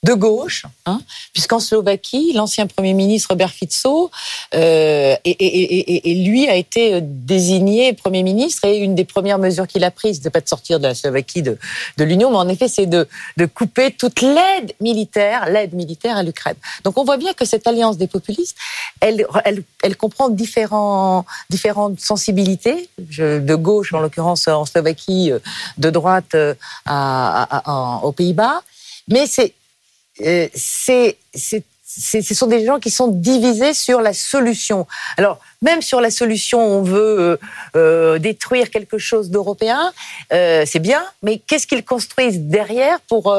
de gauche, hein, puisqu'en Slovaquie, l'ancien Premier ministre Robert Fico, euh, et, et, et, et, lui a été désigné Premier ministre, et une des premières mesures qu'il a prises, c'est pas de sortir de la Slovaquie de, de l'Union, mais en effet, c'est de, de couper toute l'aide militaire, l'aide militaire à l'Ukraine. Donc on voit bien que cette alliance des populistes, elle, elle, elle comprend différents, différentes sensibilités, de gauche en l'occurrence en Slovaquie, de droite à, à, à, aux Pays-Bas, mais c'est euh, c'est, ce sont des gens qui sont divisés sur la solution. Alors, même sur la solution, on veut euh, euh, détruire quelque chose d'européen, euh, c'est bien, mais qu'est-ce qu'ils construisent derrière pour...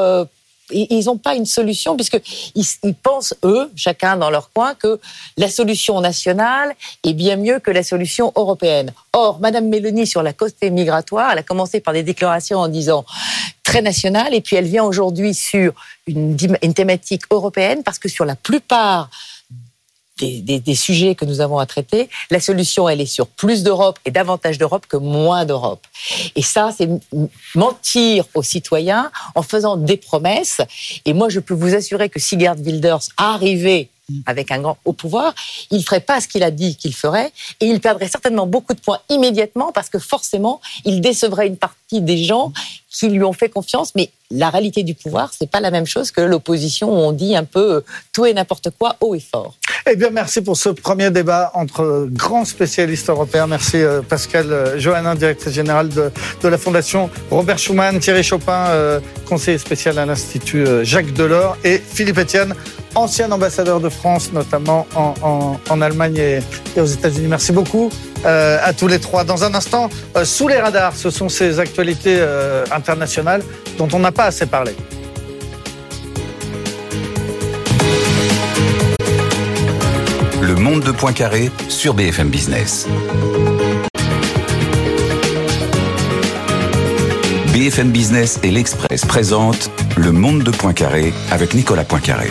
Ils n'ont pas une solution puisqu'ils ils pensent, eux, chacun dans leur coin, que la solution nationale est bien mieux que la solution européenne. Or, Madame Mélanie, sur la côté migratoire, elle a commencé par des déclarations en disant très nationale et puis elle vient aujourd'hui sur une, une, thématique européenne parce que sur la plupart des, des, des, sujets que nous avons à traiter, la solution, elle est sur plus d'Europe et davantage d'Europe que moins d'Europe. Et ça, c'est mentir aux citoyens en faisant des promesses. Et moi, je peux vous assurer que si Gerd Wilders arrivait avec un grand au pouvoir, il ne ferait pas ce qu'il a dit qu'il ferait et il perdrait certainement beaucoup de points immédiatement parce que forcément, il décevrait une partie des gens qui lui ont fait confiance. Mais la réalité du pouvoir, c'est pas la même chose que l'opposition où on dit un peu tout et n'importe quoi haut et fort. Eh bien, merci pour ce premier débat entre grands spécialistes européens. Merci Pascal Johannin, directrice générale de, de, la Fondation Robert Schuman, Thierry Chopin, euh, conseiller spécial à l'Institut Jacques Delors et Philippe Etienne, ancien ambassadeur de France, notamment en, en, Allemagne et, aux États-Unis. Merci beaucoup euh, à tous les trois. Dans un instant, euh, sous les radars, ce sont ces actualités euh, internationales dont on n'a pas assez parlé. Le monde de Poincaré sur BFM Business. BFM Business et l'Express présentent Le Monde de Poincaré avec Nicolas Poincaré.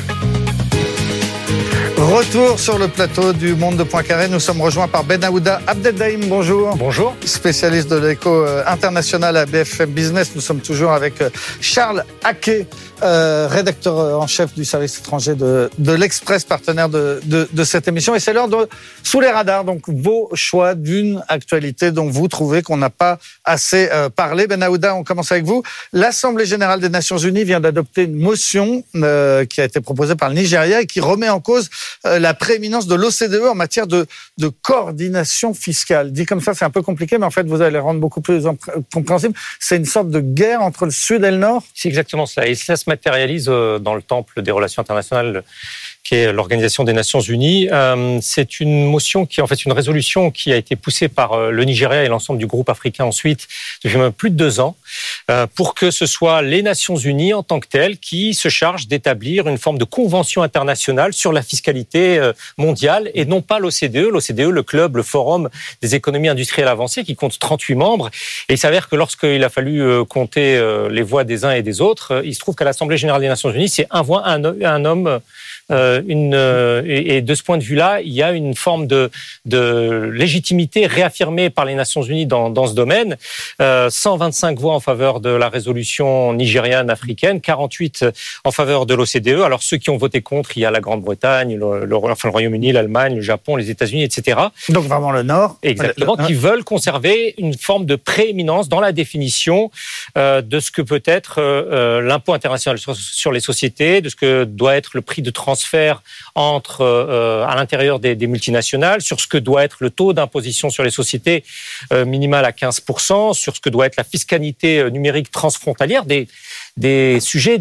Retour sur le plateau du Monde de Poincaré. Nous sommes rejoints par Ben Aouda Abdeldaïm. Bonjour. Bonjour. Spécialiste de l'éco euh, international à BFM Business. Nous sommes toujours avec euh, Charles Haquet, euh, rédacteur en chef du service étranger de, l'Express, partenaire de, cette émission. Et c'est l'heure de Sous les radars, donc vos choix d'une actualité dont vous trouvez qu'on n'a pas assez euh, parlé. Ben Aouda, on commence avec vous. L'Assemblée générale des Nations unies vient d'adopter une motion euh, qui a été proposée par le Nigeria et qui remet en cause la prééminence de l'OCDE en matière de, coordination fiscale. Dit comme ça, c'est un peu compliqué, mais en fait, vous allez rendre beaucoup plus compréhensible. C'est une sorte de guerre entre le Sud et le Nord? C'est exactement ça. Matérialise euh, dans le temple des relations internationales qui est l'Organisation des Nations Unies. Euh, c'est une motion qui, en fait, une résolution qui a été poussée par euh, le Nigeria et l'ensemble du groupe africain ensuite depuis même plus de deux ans, euh, pour que ce soit les Nations Unies en tant que telles qui se chargent d'établir une forme de convention internationale sur la fiscalité mondiale et non pas l'OCDE. L'OCDE, le club, le forum des économies industrielles avancées, qui compte 38 membres. Et il s'avère que lorsqu'il a fallu compter les voix des uns et des autres, il se trouve qu'à l'Assemblée générale des Nations Unies, c'est un voix, un, homme une, euh, et, de ce point de vue-là, il y a une forme de, de légitimité réaffirmée par les Nations Unies dans, dans ce domaine. Euh, 125 voix en faveur de la résolution nigériane africaine, 48 en faveur de l'OCDE. Alors ceux qui ont voté contre, il y a la Grande-Bretagne, le, le, enfin, le Royaume-Uni, l'Allemagne, le Japon, les États-Unis, etc. Donc vraiment le Nord. Exactement, qui veulent conserver une forme de prééminence dans la définition euh, de ce que peut être euh, l'impôt international sur, sur, les sociétés, de ce que doit être le prix de transport transfert entre euh, à l'intérieur des, des, multinationales, sur ce que doit être le taux d'imposition sur les sociétés euh, minimal à 15%, sur ce que doit être la fiscalité euh, numérique transfrontalière, des, des sujets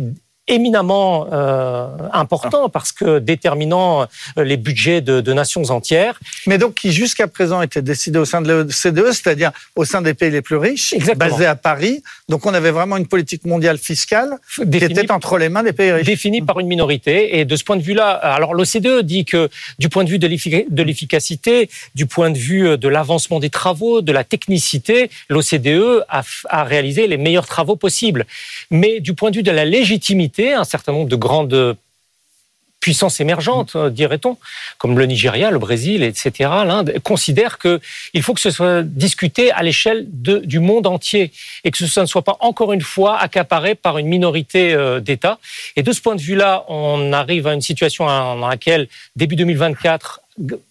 éminemment euh, important parce que déterminant euh, les budgets de, de nations entières. Mais donc qui jusqu'à présent était décidé au sein de l'OCDE, c'est-à-dire au sein des pays les plus riches, Exactement. basé à Paris. Donc on avait vraiment une politique mondiale fiscale Définie, qui était entre les mains des pays riches. Définie par une minorité. Et de ce point de vue-là, alors l'OCDE dit que du point de vue de l'efficacité, du point de vue euh, de l'avancement des travaux, de la technicité, l'OCDE a, a réalisé les meilleurs travaux possibles. Mais du point de vue de la légitimité, un certain nombre de grandes puissances émergentes, mmh. dirait-on, comme le Nigeria, le Brésil, etc., l'Inde, considèrent qu'il faut que ce soit discuté à l'échelle du monde entier et que ce ne soit pas encore une fois accaparé par une minorité euh, d'États. Et de ce point de vue-là, on arrive à une situation dans laquelle, début 2024,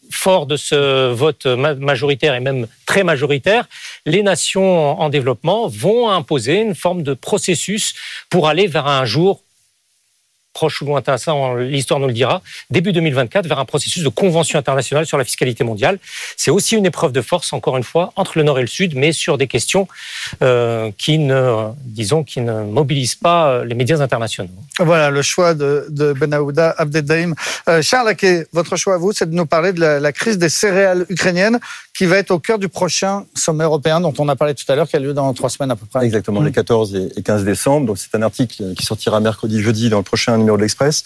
fort de ce vote majoritaire et même très majoritaire, les nations en développement vont imposer une forme de processus pour aller vers un jour proche ou lointain, ça l'histoire nous le dira, début 2024 vers un processus de convention internationale sur la fiscalité mondiale. C'est aussi une épreuve de force, encore une fois, entre le Nord et le Sud, mais sur des questions euh, qui ne, disons, qui ne mobilisent pas euh, les médias internationaux. Voilà le choix de, de Ben Aouda Abdeldaïm. Euh, Charles votre choix à vous, c'est de nous parler de la, la crise des céréales ukrainiennes qui va être au cœur du prochain sommet européen dont on a parlé tout à l'heure, qui a lieu dans trois semaines à peu près. Exactement, mmh. les 14 et 15 décembre. Donc c'est un article qui sortira mercredi, jeudi dans le prochain de l'Express.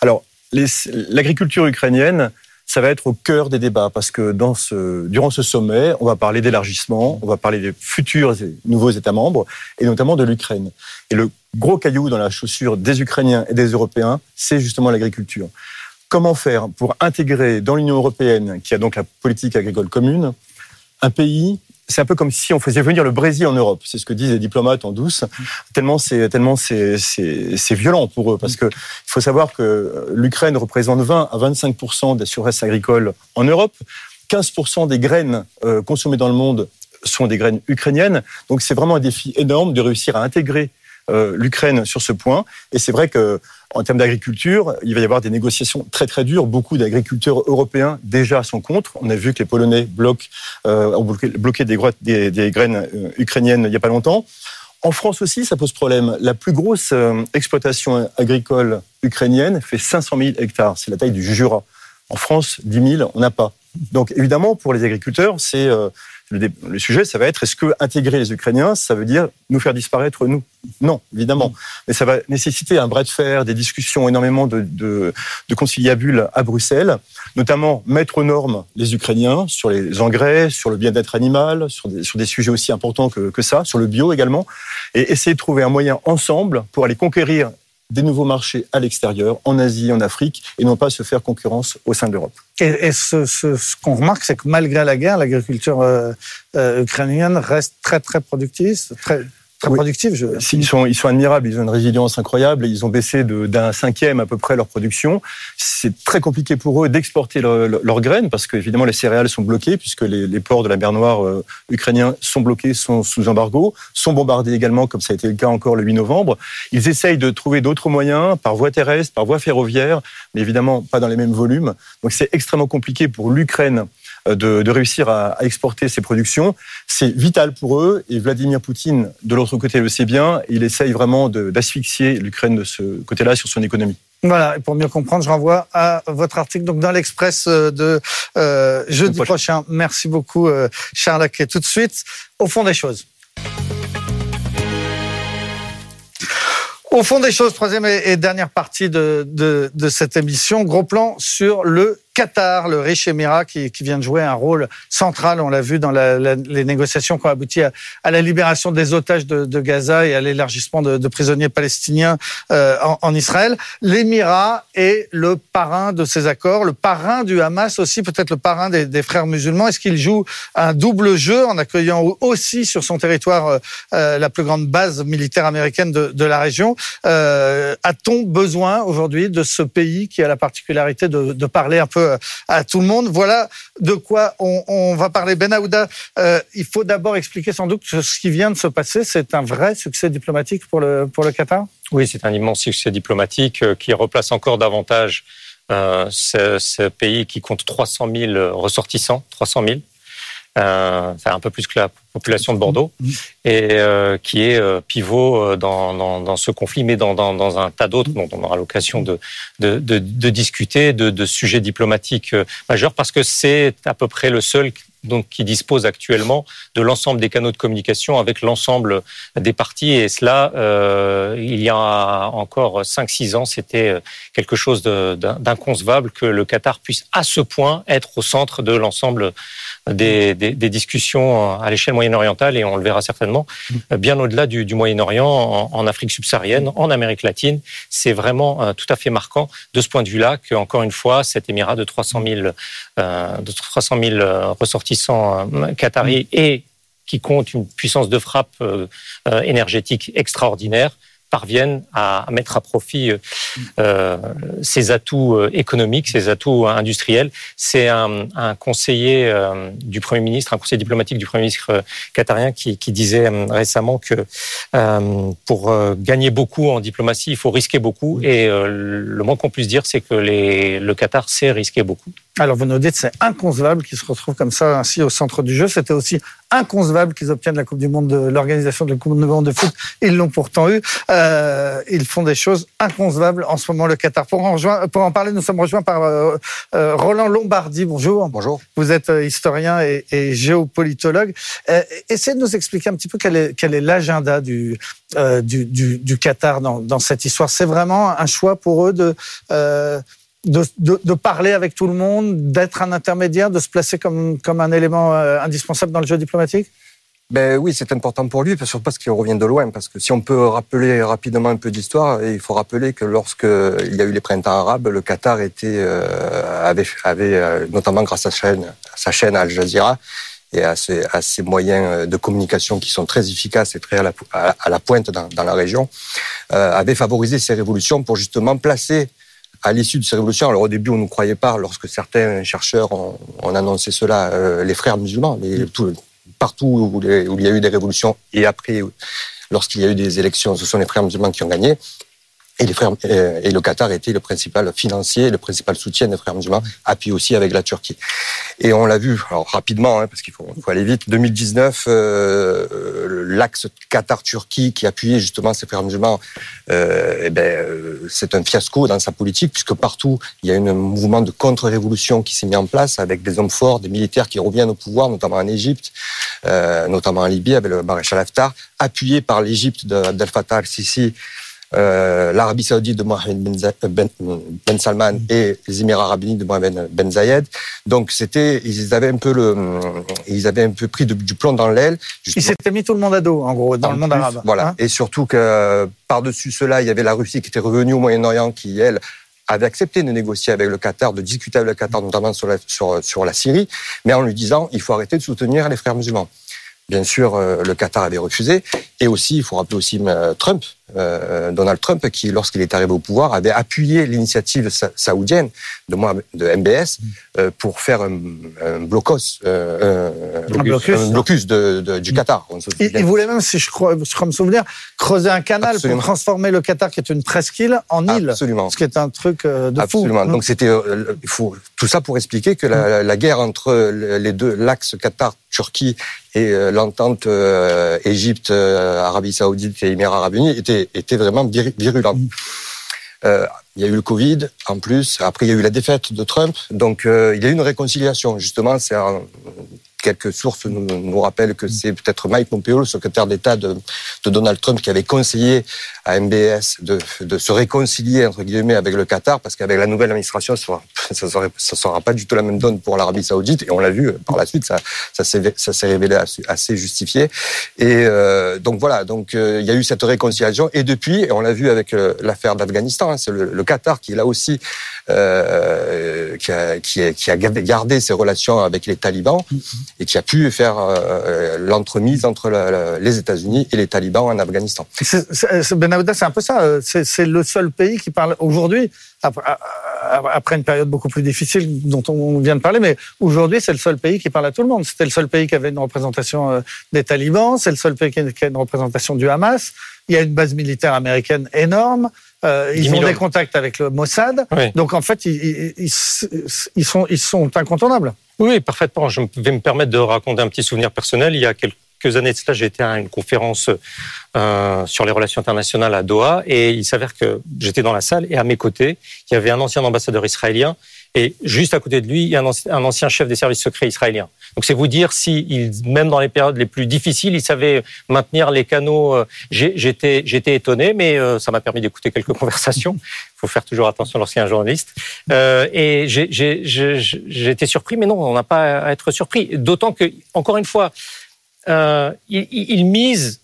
Alors, l'agriculture ukrainienne, ça va être au cœur des débats parce que durant ce sommet, on va parler d'élargissement, on va parler des futurs et nouveaux États membres et notamment de l'Ukraine. Et le gros caillou dans la chaussure des Ukrainiens et des Européens, c'est justement l'agriculture. Comment faire pour intégrer dans l'Union européenne, qui a donc la politique agricole commune, un pays c'est un peu comme si on faisait venir le Brésil en Europe. C'est ce que disent les diplomates en douce. Tellement c'est tellement c'est c'est violent pour eux parce que il faut savoir que l'Ukraine représente 20 à 25% des surfaces agricoles en Europe. 15% des graines euh, consommées dans le monde sont des graines ukrainiennes. Donc c'est vraiment un défi énorme de réussir à intégrer l'Ukraine sur ce point. Et c'est vrai que en termes d'agriculture, il va y avoir des négociations très très dures. Beaucoup d'agriculteurs européens déjà sont contre. On a vu que les Polonais bloquent, euh, ont bloqué, des, graines euh, ukrainiennes il n'y a pas longtemps. En France aussi, ça pose problème. La plus grosse euh, exploitation agricole ukrainienne fait 500 000 hectares. C'est la taille du Jura. En France, 10 000, on n'a pas. Donc évidemment, pour les agriculteurs, c'est le, sujet, ça va être est-ce que intégrer les Ukrainiens, ça veut dire nous faire disparaître nous? Non, évidemment. Mm. Mais ça va nécessiter un bras de fer, des discussions, énormément de, de, de conciliabules à Bruxelles, notamment mettre aux normes les Ukrainiens sur les engrais, sur le bien-être animal, sur des, sur des sujets aussi importants que, que ça, sur le bio également, et essayer de trouver un moyen ensemble pour aller conquérir des nouveaux marchés à l'extérieur, en Asie, en Afrique, et non pas se faire concurrence au sein de l'Europe. Et, ce, qu'on remarque, c'est que malgré la guerre, l'agriculture euh, euh, ukrainienne reste très très productive, très très productive. Je... Ils, sont, ils sont admirables, ils ont une résilience incroyable, ils ont baissé d'un cinquième à peu près leur production. C'est très compliqué pour eux d'exporter leurs graines parce que évidemment les céréales sont bloquées puisque les, les ports de la mer Noire euh, ukrainiens sont bloqués, sont sous embargo, sont bombardés également comme ça a été le cas encore le 8 novembre. Ils essayent de trouver d'autres moyens par voie terrestre, par voie ferroviaire, mais évidemment pas dans les mêmes volumes. Donc c'est extrêmement compliqué pour l'Ukraine de, de, réussir à, à, exporter ses productions. C'est vital pour eux et Vladimir Poutine, de l'autre côté, le sait bien. Il essaye vraiment d'asphyxier l'Ukraine de ce côté-là sur son économie. Voilà, et pour mieux comprendre, je renvoie à votre article donc dans l'Express euh, de euh, jeudi prochain. Merci beaucoup, euh, Charles Et Tout de suite, au fond des choses. Au fond des choses, troisième et dernière partie de, de, de cette émission, gros plan sur le Qatar, le riche émirat qui, qui, vient de jouer un rôle central, on l'a vu dans la, la, les négociations qui ont abouti à, à, la libération des otages de, de Gaza et à l'élargissement de, de, prisonniers palestiniens euh, en, en, Israël. L'émirat est le parrain de ces accords, le parrain du Hamas aussi, peut-être le parrain des, des frères musulmans. Est-ce qu'il joue un double jeu en accueillant aussi sur son territoire euh, euh la plus grande base militaire américaine de, de la région? Euh, A-t-on besoin aujourd'hui de ce pays qui a la particularité de, de parler un peu à tout le monde. Voilà de quoi on, va parler. Ben Aouda, euh, il faut d'abord expliquer sans doute ce qui vient de se passer, c'est un vrai succès diplomatique pour le, pour le Qatar? Oui, c'est un immense succès diplomatique euh, qui replace encore davantage euh, ce, ce, pays qui compte 300 000 ressortissants, 300 000, euh, un peu plus que la population de Bordeaux, mmh. et euh, qui est euh, pivot euh, dans, dans, dans, ce conflit, mais dans, dans, dans un tas d'autres dont on aura l'occasion de, de, de, de, discuter, de, de sujets diplomatiques majeurs, parce que c'est à peu près le seul donc qui dispose actuellement de l'ensemble des canaux de communication avec l'ensemble des partis. Et cela, euh, il y a encore 5-6 ans, c'était quelque chose d'inconcevable que le Qatar puisse à ce point être au centre de l'ensemble des, discussions à l'échelle moyen-orientale, et on le verra certainement, bien au-delà du, Moyen-Orient, en, en, Afrique subsaharienne, en Amérique latine. C'est vraiment euh, tout à fait marquant de ce point de vue-là qu'encore une fois, cet émirat de 300 000, euh, de 300 000 ressortissants ressortissants euh, qataris et qui compte une puissance de frappe euh, euh, énergétique extraordinaire parviennent à mettre à profit euh, ses atouts économiques, ses atouts industriels. C'est un, un, conseiller euh, du Premier ministre, un conseiller diplomatique du Premier ministre qatarien qui, qui disait récemment que euh, pour gagner beaucoup en diplomatie, il faut risquer beaucoup. Et le moins qu'on puisse dire, c'est que les, le Qatar sait risquer beaucoup. Alors vous nous dites c'est inconcevable qu'ils se retrouvent comme ça ainsi au centre du jeu. C'était aussi inconcevable qu'ils obtiennent la Coupe du Monde de l'organisation de la Coupe du Monde de foot. Ils l'ont pourtant eu. Euh, ils font des choses inconcevables en ce moment le Qatar. Pour en, rejoindre, pour en parler, nous sommes rejoints par euh, euh, Roland Lombardi. Bonjour. Bonjour. Vous êtes euh, historien et, et géopolitologue. Euh, essayez de nous expliquer un petit peu quel est quel est l'agenda du, du, du, du Qatar dans, dans cette histoire. C'est vraiment un choix pour eux de de, parler avec tout le monde, d'être un intermédiaire, de se placer comme, comme un élément euh, indispensable dans le jeu diplomatique? Ben oui, c'est important pour lui, surtout parce qu'il revient de loin. Parce que si on peut rappeler rapidement un peu d'histoire, il faut rappeler que lorsque il y a eu les printemps arabes, le Qatar était euh, avait, avait euh, notamment grâce à sa chaîne, Al Jazeera et à ses, à ses, moyens de communication qui sont très efficaces et très à la, à la pointe dans, dans la région, avait favorisé ces révolutions pour justement placer à l'issue de ces révolutions, alors au début on ne croyait pas, lorsque certains chercheurs ont, ont annoncé cela, euh, les frères musulmans, mm. tout, partout où, les, où, il y a eu des révolutions et après, lorsqu'il y a eu des élections, ce sont les frères musulmans qui ont gagné. Et, les frères, et le Qatar était le principal financier, le principal soutien des frères musulmans, appuyé aussi avec la Turquie. Et on l'a vu, alors rapidement, hein, parce qu'il faut, faut, aller vite. 2019, euh, l'axe Qatar-Turquie qui appuyait justement ces frères musulmans, euh, eh ben, euh, c'est un fiasco dans sa politique puisque partout il y a un mouvement de contre-révolution qui s'est mis en place avec des hommes forts, des militaires qui reviennent au pouvoir, notamment en Égypte, euh, notamment en Libye avec le maréchal Haftar, appuyé par l'Égypte d'Al Fattah al-Sisi euh, l'Arabie Saoudite de Mohamed Ben, ben, ben, Salman et les Émirats Arabes Unis de Mohamed Ben Zayed. Donc c'était, ils avaient un peu le, ils avaient un peu pris du plomb dans l'aile. Ils s'étaient mis tout le monde à dos, en gros, dans le monde arabe. Voilà. Hein. et surtout que par-dessus cela, il y avait la Russie qui était revenue au Moyen-Orient, qui elle avait accepté de négocier avec le Qatar, de discuter avec le Qatar, notamment sur la, sur, sur la Syrie, mais en lui disant il faut arrêter de soutenir les frères musulmans. Bien sûr, euh, le Qatar avait refusé. Et aussi, il faut rappeler aussi euh, Trump, euh, Donald Trump, qui, lorsqu'il est arrivé au pouvoir, avait appuyé l'initiative saoudienne de, de MBS pour faire un, blocus, un blocus, de, du Qatar. Il, voulait même, si je crois, je crois me souvenir, creuser un canal pour transformer le Qatar, qui est une presqu'île, en île. Absolument. Ce qui est un truc de fou. Absolument. Donc c'était, faut tout ça pour expliquer que la, la guerre entre les deux, l'axe Qatar-Turquie et l'entente Égypte, Arabie Saoudite et Émirats Arabes Unis était, était vraiment virulente. Euh, il y a eu le Covid en plus. Après, il y a eu la défaite de Trump. Donc, euh, il y a eu une réconciliation. Justement, c'est quelques sources nous, nous rappellent que c'est peut-être Mike Pompeo, le secrétaire d'État de, de, Donald Trump, qui avait conseillé à MBS de, de, se réconcilier entre guillemets avec le Qatar, parce qu'avec la nouvelle administration, ça ne [LAUGHS] sera pas du tout la même donne pour l'Arabie Saoudite. Et on l'a vu par la suite, ça, ça s'est révélé assez, justifié. Et euh, donc voilà, donc euh, il y a eu cette réconciliation. Et depuis, et on l'a vu avec euh, l'affaire d'Afghanistan, hein, c'est le, le, Qatar qui là aussi euh, qui, a, qui, a, qui, a, gardé ses relations avec les talibans et qui a pu faire euh, l'entremise entre les États-Unis et les talibans en Afghanistan. Ben Aouda, c'est un peu ça. Euh, c'est le seul pays qui parle aujourd'hui, après une période beaucoup plus difficile dont on vient de parler, mais aujourd'hui, c'est le seul pays qui parle à tout le monde. C'était le seul pays qui avait une représentation euh, des talibans, c'est le seul pays qui a une représentation du Hamas. Il y a une base militaire américaine énorme. Euh, ils ont des contacts avec le Mossad. Donc en fait, ils, ils, ils, sont, ils sont incontournables. Oui, parfaitement. Je vais me permettre de raconter un petit souvenir personnel. Il y a quelques années de cela, été à une conférence euh, sur les relations internationales à Doha et il s'avère que j'étais dans la salle et à mes côtés, il y avait un ancien ambassadeur israélien et juste à côté de lui, il y a un ancien, un ancien chef des services secrets israéliens. Donc c'est vous dire si, il, même dans les périodes les plus difficiles, il savait maintenir les canaux. Euh, j'étais, j'étais étonné, mais euh, ça m'a permis d'écouter quelques [LAUGHS] conversations. Il faut faire toujours attention lorsqu'il y a un journaliste. Euh, et été surpris, mais non, on n'a pas à être surpris. D'autant que, encore une fois, euh, ils, ils, misent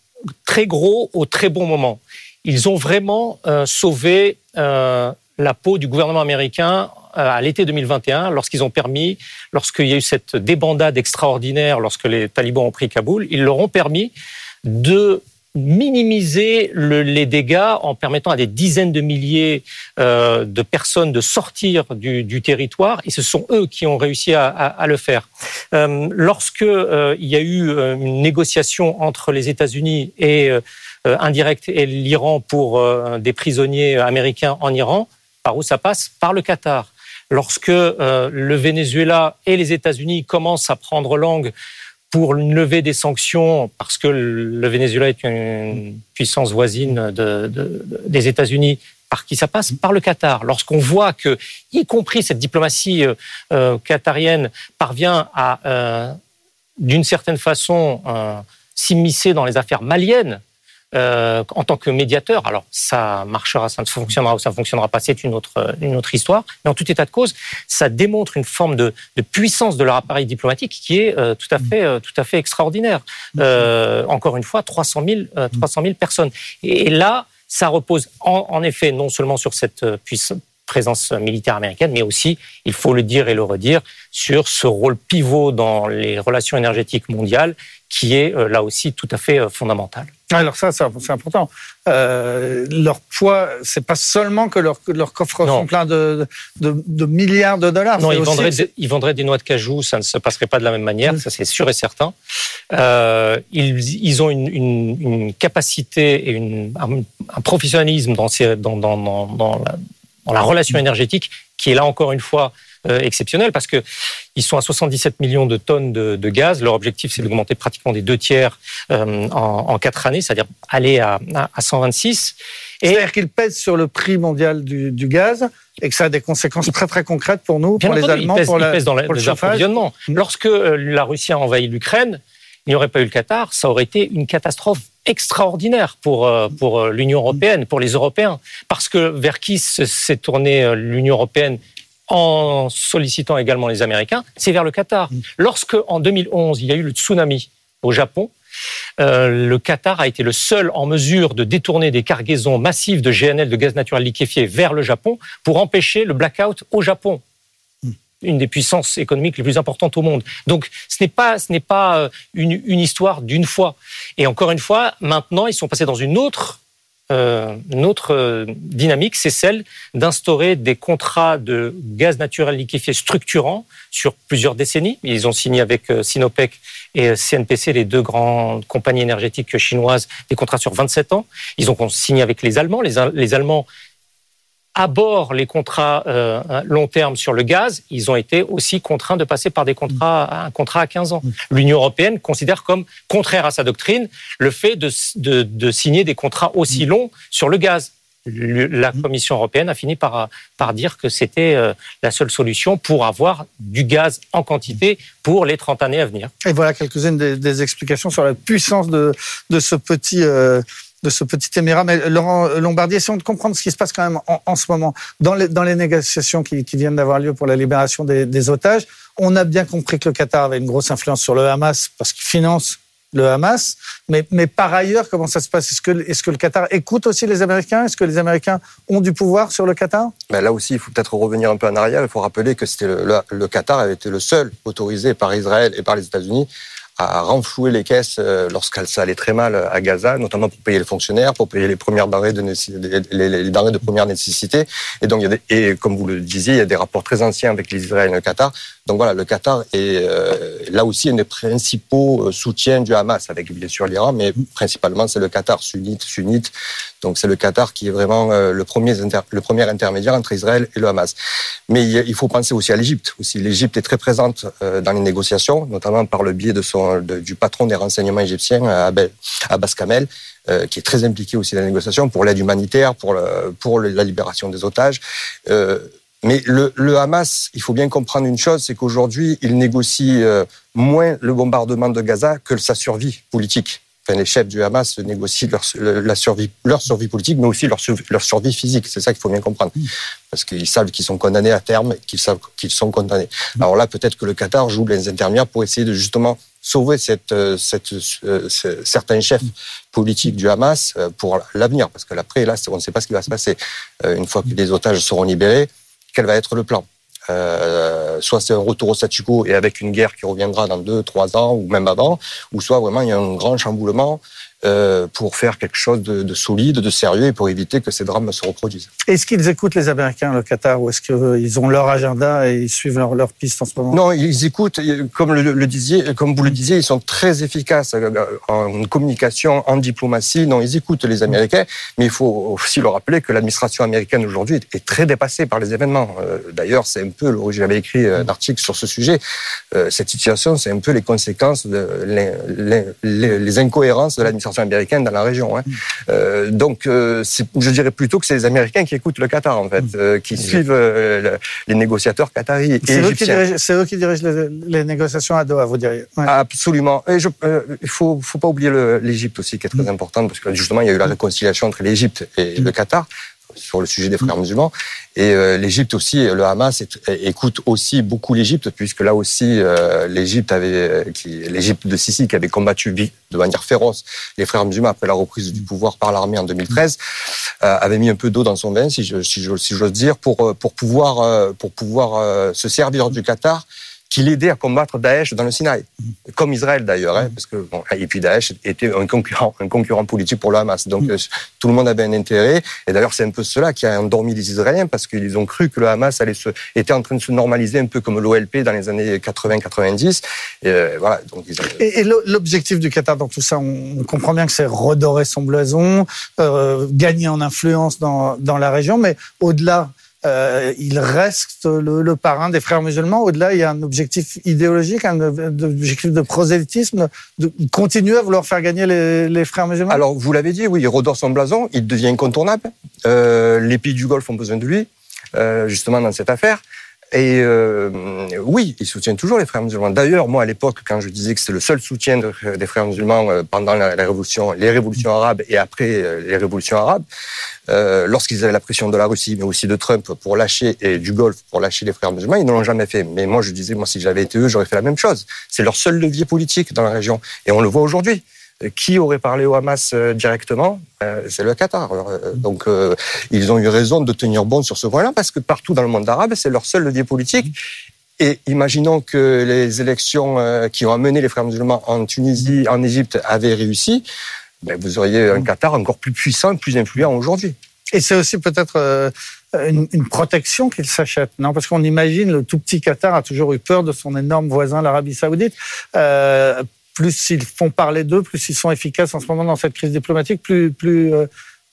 très gros au très bon moment. Ils ont vraiment euh, sauvé euh, la peau du gouvernement américain à l'été 2021, lorsqu'ils ont permis, lorsqu'il y a eu cette débandade extraordinaire, lorsque les talibans ont pris Kaboul, ils leur ont permis de minimiser le, les dégâts en permettant à des dizaines de milliers euh, de personnes de sortir du, territoire, et ce sont eux qui ont réussi à, le faire. Euh, lorsque euh, il y a eu euh, une négociation entre les États-Unis et euh, indirect et l'Iran pour des prisonniers américains en Iran, par où ça passe? Par le Qatar. Lorsque le Venezuela et les États-Unis commencent à prendre langue pour lever des sanctions, parce que le Venezuela est une puissance voisine de, de, des États-Unis, par qui ça passe? Par le Qatar. Lorsqu'on voit que, y compris cette diplomatie euh, euh qatarienne, parvient à, euh, d'une certaine façon, euh, s'immiscer dans les affaires maliennes, euh, en tant que médiateur. Alors ça marchera, ça ne fonctionnera ou ça ne fonctionnera pas, c'est une autre, une autre histoire. Mais en tout état de cause, ça démontre une forme de, de puissance de leur appareil diplomatique qui est euh, tout, à fait, euh, tout à fait extraordinaire. Euh, encore une fois, 300 000, 300 000 personnes. Et, et là, ça repose en, en, effet non seulement sur cette puissance présence militaire américaine, mais aussi, il faut le dire et le redire, sur ce rôle pivot dans les relations énergétiques mondiales qui est là aussi tout à fait fondamental. Alors ça, c'est important. Euh, leur poids, c'est pas seulement que leurs leur coffres sont pleins de, de, de, milliards de dollars. Non, ils, vendraient des, ils vendraient des noix de cajou, ça ne se passerait pas de la même manière, mmh. ça c'est sûr et certain. Euh, ils, ils ont une, une, une capacité et une, un, un professionnalisme dans, ces, dans, dans, dans, dans, la, dans la relation énergétique qui est là encore une fois exceptionnel parce que ils sont à 77 millions de tonnes de, de gaz. Leur objectif, c'est d'augmenter pratiquement des deux tiers euh, en, en, quatre années, c'est-à-dire aller à, à 126. C'est-à-dire qu'ils pèsent sur le prix mondial du, du, gaz et que ça a des conséquences très très concrètes pour nous, Bien pour entendu, les Allemands, pour, la, pèsent dans pour le les approvisionnements. Mm. Lorsque euh, la Russie a envahi l'Ukraine, il n'y aurait pas eu le Qatar, ça aurait été une catastrophe extraordinaire pour, euh, pour euh, l'Union européenne, pour les Européens. Parce que vers qui s'est tournée l'Union européenne en sollicitant également les Américains C'est vers le Qatar. Lorsque, en 2011, il y a eu le tsunami au Japon, euh, le Qatar a été le seul en mesure de détourner des cargaisons massives de GNL, de gaz naturel liquéfié, vers le Japon pour empêcher le blackout au Japon une des puissances économiques les plus importantes au monde. Donc ce n'est pas ce n'est pas une, une histoire d'une fois. Et encore une fois, maintenant ils sont passés dans une autre euh, une autre euh, dynamique, c'est celle d'instaurer des contrats de gaz naturel liquéfié structurants sur plusieurs décennies. Ils ont signé avec euh, Sinopec et CNPC, les deux grandes compagnies énergétiques chinoises, des contrats sur 27 ans. Ils ont signé avec les Allemands. Les Allemands abordent les contrats euh, long terme sur le gaz, ils ont été aussi contraints de passer par des contrats, un contrat à 15 ans. L'Union européenne considère comme contraire à sa doctrine le fait de, de, de signer des contrats aussi longs sur le gaz. La Commission européenne a fini par, par dire que c'était euh, la seule solution pour avoir du gaz en quantité pour les 30 années à venir. Et voilà quelques-unes des, des explications sur la puissance de, de ce petit... Euh de ce petit émirat. Mais Laurent Lombardier, essayons de comprendre ce qui se passe quand même en, ce moment dans les, négociations qui, viennent d'avoir lieu pour la libération des, otages. On a bien compris que le Qatar avait une grosse influence sur le Hamas parce qu'il finance le Hamas. Mais, mais par ailleurs, comment ça se passe? Est-ce que, est que le Qatar écoute aussi les Américains? Est-ce que les Américains ont du pouvoir sur le Qatar? Ben Là aussi, il faut peut-être revenir un peu en arrière. Il faut rappeler que c'était le, le Qatar avait été le seul autorisé par Israël et par les États-Unis à renflouer les caisses euh, lorsqu'elle ça allait très mal à Gaza, notamment pour payer les fonctionnaires, pour payer les premières denrées de les, les denrées de première nécessité. Et donc, il y a des, et comme vous le disiez, il y a des rapports très anciens avec Israéliens et le Qatar. Donc voilà, le Qatar est euh, là aussi un des principaux soutiens du Hamas, avec bien sûr l'Iran, mais principalement c'est le Qatar sunnite, sunnite. Donc c'est le Qatar qui est vraiment euh, le premier, le premier intermédiaire entre Israël et le Hamas. Mais il faut penser aussi à l'Égypte. Aussi, l'Égypte est très présente euh, dans les négociations, notamment par le biais de son, du patron des renseignements égyptiens, Abbas Kamel, euh, qui est très impliqué aussi dans les négociations pour l'aide humanitaire, pour, pour la libération des otages. Euh, mais le, le, Hamas, il faut bien comprendre une chose, c'est qu'aujourd'hui, il négocie euh, moins le bombardement de Gaza que sa survie politique. Enfin, les chefs du Hamas négocient leur, la survie, leur survie politique, mais aussi leur, leur survie physique. C'est ça qu'il faut bien comprendre. Parce qu'ils savent qu'ils sont condamnés à terme, qu'ils savent qu'ils sont condamnés. Alors là, peut-être que le Qatar joue les intermédiaires pour essayer de justement sauver cette, cette, euh, certains chefs politiques du Hamas pour l'avenir. Parce que l'après, là, on ne sait pas ce qui va se passer. Euh, une fois que les otages seront libérés, quel va être le plan. Euh, soit c'est un retour au statu quo et avec une guerre qui reviendra dans deux, trois ans ou même avant, ou soit vraiment il y a un grand chamboulement euh, pour faire quelque chose de, de, solide, de sérieux et pour éviter que ces drames se reproduisent. Est-ce qu'ils écoutent les Américains, le Qatar, ou est-ce qu'ils ont leur agenda et ils suivent leur, leur piste en ce moment? Non, ils écoutent, comme, le, le disiez, comme vous le disiez, ils sont très efficaces en communication, en diplomatie. Non, ils écoutent les Américains, mais il faut aussi leur rappeler que l'administration américaine aujourd'hui est, très dépassée par les événements. Euh, D'ailleurs, c'est un peu, j'avais écrit un article sur ce sujet, euh, cette situation, c'est un peu les conséquences, de, les, les, les, les incohérences de l'administration américaine dans la région. Hein. Euh, donc, euh, je dirais plutôt que c'est les Américains qui écoutent le Qatar, en fait, euh, qui suivent les négociateurs qataris et égyptiens. C'est eux qui dirigent les, les, négociations à Doha, vous diriez ouais. Absolument. Et je, il faut, faut pas oublier l'Égypte aussi, qui est très mmh. importante, parce que justement, il y a eu la réconciliation entre l'Égypte et mmh. le Qatar sur le sujet des frères musulmans. Et euh, l'Égypte aussi, le Hamas écoute aussi beaucoup l'Égypte, puisque là aussi, euh, l'Égypte avait, l'Égypte de Sisi, qui avait combattu de manière féroce les frères musulmans après la reprise du pouvoir par l'armée en 2013, euh, avait mis un peu d'eau dans son vin, si je, si j'ose si dire, pour pour pouvoir pour pouvoir se servir du Qatar qui l'aidait à combattre Daesh dans le Sinaï, comme Israël d'ailleurs, hein, parce que bon, et puis Daesh était un concurrent, un concurrent politique pour le Hamas. Donc mm. tout le monde avait un intérêt. Et d'ailleurs, c'est un peu cela qui a endormi les Israéliens parce qu'ils ont cru que le Hamas allait se, était en train de se normaliser un peu comme l'OLP dans les années 80-90. Et euh, voilà. Donc ils avaient... Et, et l'objectif du Qatar dans tout ça, on, comprend bien que c'est redorer son blason, euh, gagner en influence dans, dans la région, mais au-delà euh, il reste le, le, parrain des frères musulmans. Au-delà, il y a un objectif idéologique, un objectif de prosélytisme, de continuer à vouloir faire gagner les, les frères musulmans. Alors, vous l'avez dit, oui, il redore son blason, il devient incontournable. Euh, les pays du Golfe ont besoin de lui, euh, justement dans cette affaire. Et euh, oui, il soutient toujours les frères musulmans. D'ailleurs, moi, à l'époque, quand je disais que c'est le seul soutien des frères musulmans euh, pendant la, révolution, les révolutions arabes et après euh, les révolutions arabes, euh, lorsqu'ils avaient la pression de la Russie, mais aussi de Trump pour lâcher et du Golfe pour lâcher les frères musulmans, ils ne l'ont jamais fait. Mais moi, je disais, moi, si j'avais été eux, j'aurais fait la même chose. C'est leur seul levier politique dans la région, et on le voit aujourd'hui. Qui aurait parlé au Hamas euh, directement euh, C'est le Qatar. Euh, donc, ils ont eu raison de tenir bon sur ce point-là, parce que partout dans le monde arabe, c'est leur seul levier politique. Et imaginons que les élections qui ont amené les frères musulmans en Tunisie, en Égypte, avaient réussi, ben vous auriez un Qatar encore plus puissant, plus influent aujourd'hui. Et c'est aussi peut-être une, une, protection qu'ils s'achètent, non? Parce qu'on imagine le tout petit Qatar a toujours eu peur de son énorme voisin, l'Arabie Saoudite. Euh, plus ils font parler d'eux, plus ils sont efficaces en ce moment dans cette crise diplomatique, plus, plus, euh,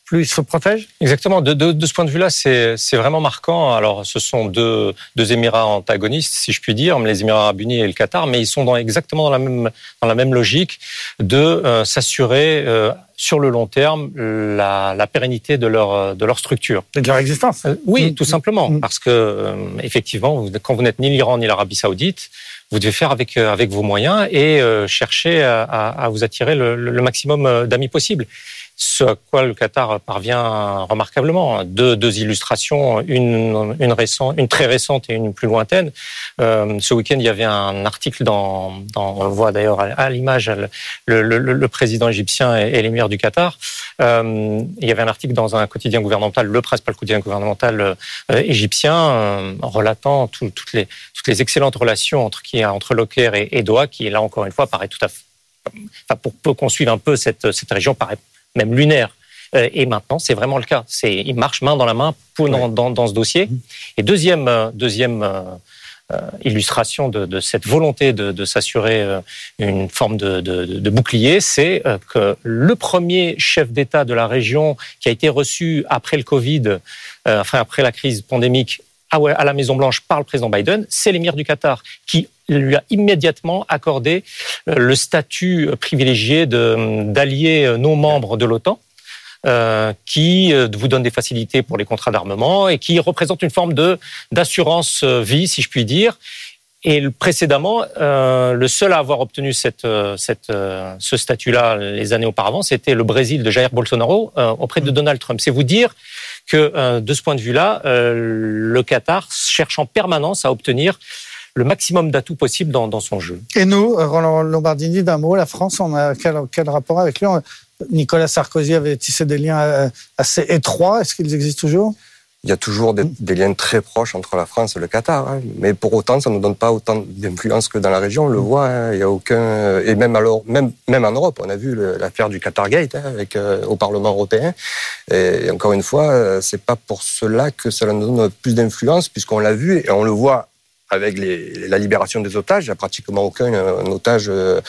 plus ils se protègent Exactement. De, de, de ce point de vue-là, c'est vraiment marquant. Alors, ce sont deux, deux Émirats antagonistes, si je puis dire, les Émirats arabes unis et le Qatar, mais ils sont dans, exactement dans la même, dans la même logique de euh, s'assurer euh, sur le long terme la, la, pérennité de leur, de leur structure. Et de leur existence. oui, mmh. tout simplement. Mmh. Parce que, effectivement, quand vous n'êtes ni l'Iran ni l'Arabie saoudite, vous devez faire avec, euh, avec vos moyens et euh, chercher à, vous attirer le, le maximum euh, d'amis possible ce à quoi le Qatar parvient remarquablement. Deux, illustrations, une, très récente et une plus lointaine. Euh, ce week-end, il y avait un article dans, on voit d'ailleurs à, l'image, le, président égyptien et, et l'émir du Qatar. Euh, il y avait un article dans un quotidien gouvernemental, le principal quotidien gouvernemental euh, égyptien, euh, relatant tout, toutes, les, excellentes relations entre, qui, entre et, et qui là encore une fois paraît tout à fait Enfin, pour peu qu'on suive un peu cette, cette région, paraît même lunaire. Euh, et maintenant, c'est vraiment le cas. C'est, il marche main dans la main pour, dans, dans, dans, ce dossier. Mmh. Et deuxième, euh, deuxième euh, euh, illustration de, de, cette volonté de, de s'assurer une forme de, de bouclier, c'est que le premier chef d'État de la région qui a été reçu après le Covid, enfin après la crise pandémique à la Maison Blanche par le président Biden, c'est l'émir du Qatar qui lui a immédiatement accordé euh, le statut privilégié d'allié euh, non membre de l'OTAN. Euh, qui vous donne des facilités pour les contrats d'armement et qui représente une forme de d'assurance vie, si je puis dire. Et précédemment, euh, le seul à avoir obtenu cette, cette, ce statut-là les années auparavant, c'était le Brésil de Jair Bolsonaro euh, auprès de Donald Trump. C'est vous dire que de ce point de vue-là, le Qatar cherche en permanence à obtenir le maximum d'atouts possibles dans, son jeu. Et nous, Roland Lombardini, d'un mot, la France, on a quel, rapport avec lui? Nicolas Sarkozy avait tissé des liens euh, assez étroits. Est-ce qu'ils existent toujours? Il y a toujours des, des, liens très proches entre la France et le Qatar, hein. mais pour autant, ça ne donne pas autant d'influence que dans la région. On le voit, hein. il y a aucun et même alors, même même en Europe, on a vu l'affaire du Qatar Gate hein, avec euh, au Parlement européen. Et, encore une fois, euh, c'est pas pour cela que ça nous donne plus d'influence, puisqu'on l'a vu et on le voit avec les, la libération des otages. Il n'y a pratiquement aucun un otage euh,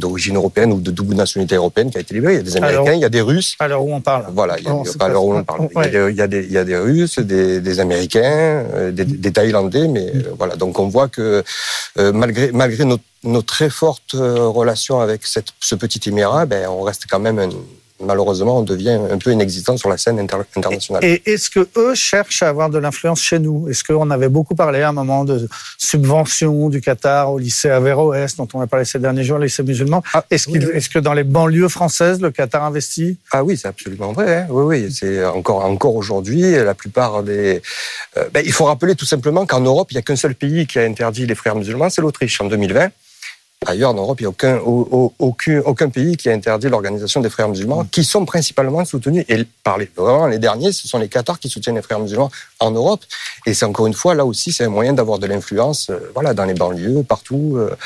d'origine européenne ou de double nationalité européenne qui a été libéré. Il y a des Américains, alors, il y a des Russes. Alors où on parle Voilà, il y a, oh, alors où on parle. Ouais. Il, y a, il, y a des, il y a des Russes, des, des Américains, euh, des, des, Thaïlandais, mais mm. voilà. Donc on voit que euh, malgré, malgré nos, nos, très fortes relations avec cette, ce petit émirat, ben, on reste quand même un, malheureusement, on devient un peu inexistant sur la scène inter internationale. Et est-ce que eux cherchent à avoir de l'influence chez nous? Est-ce qu'on avait beaucoup parlé à un moment de subventions du Qatar au lycée Averroès, dont on a parlé ces derniers jours, le lycée musulman ah, Est-ce oui, est que dans les banlieues françaises, le Qatar investit? Ah oui, c'est absolument vrai. Hein. Oui, oui, c'est encore encore aujourd'hui, la plupart des. Euh, ben, il faut rappeler tout simplement qu'en Europe, il n'y a qu'un seul pays qui a interdit les frères musulmans, c'est l'Autriche en 2020. Ailleurs, en Europe, il n'y a aucun, aucun, aucun, pays qui a interdit l'organisation des frères musulmans, qui sont principalement soutenus. Et par les, vraiment, les derniers, ce sont les Qatars qui soutiennent les frères musulmans en Europe. Et c'est encore une fois, là aussi, c'est un moyen d'avoir de l'influence, euh, voilà, dans les banlieues, partout, euh,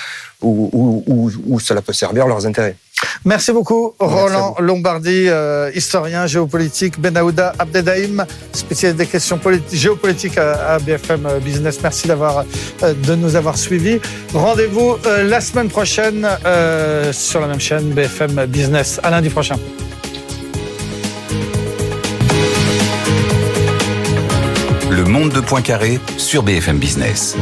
où, où, où, où, cela peut servir leurs intérêts. Merci beaucoup, Roland Lombardi, euh, historien géopolitique, Benahouda Abdedaïm, spécialiste des questions géopolitiques à, à, BFM Business. Merci d'avoir, euh, de nous avoir suivis. Rendez-vous euh, la semaine prochaine euh, sur la même chaîne BFM Business. À lundi prochain. Le monde monde de Poincaré sur BFM Business.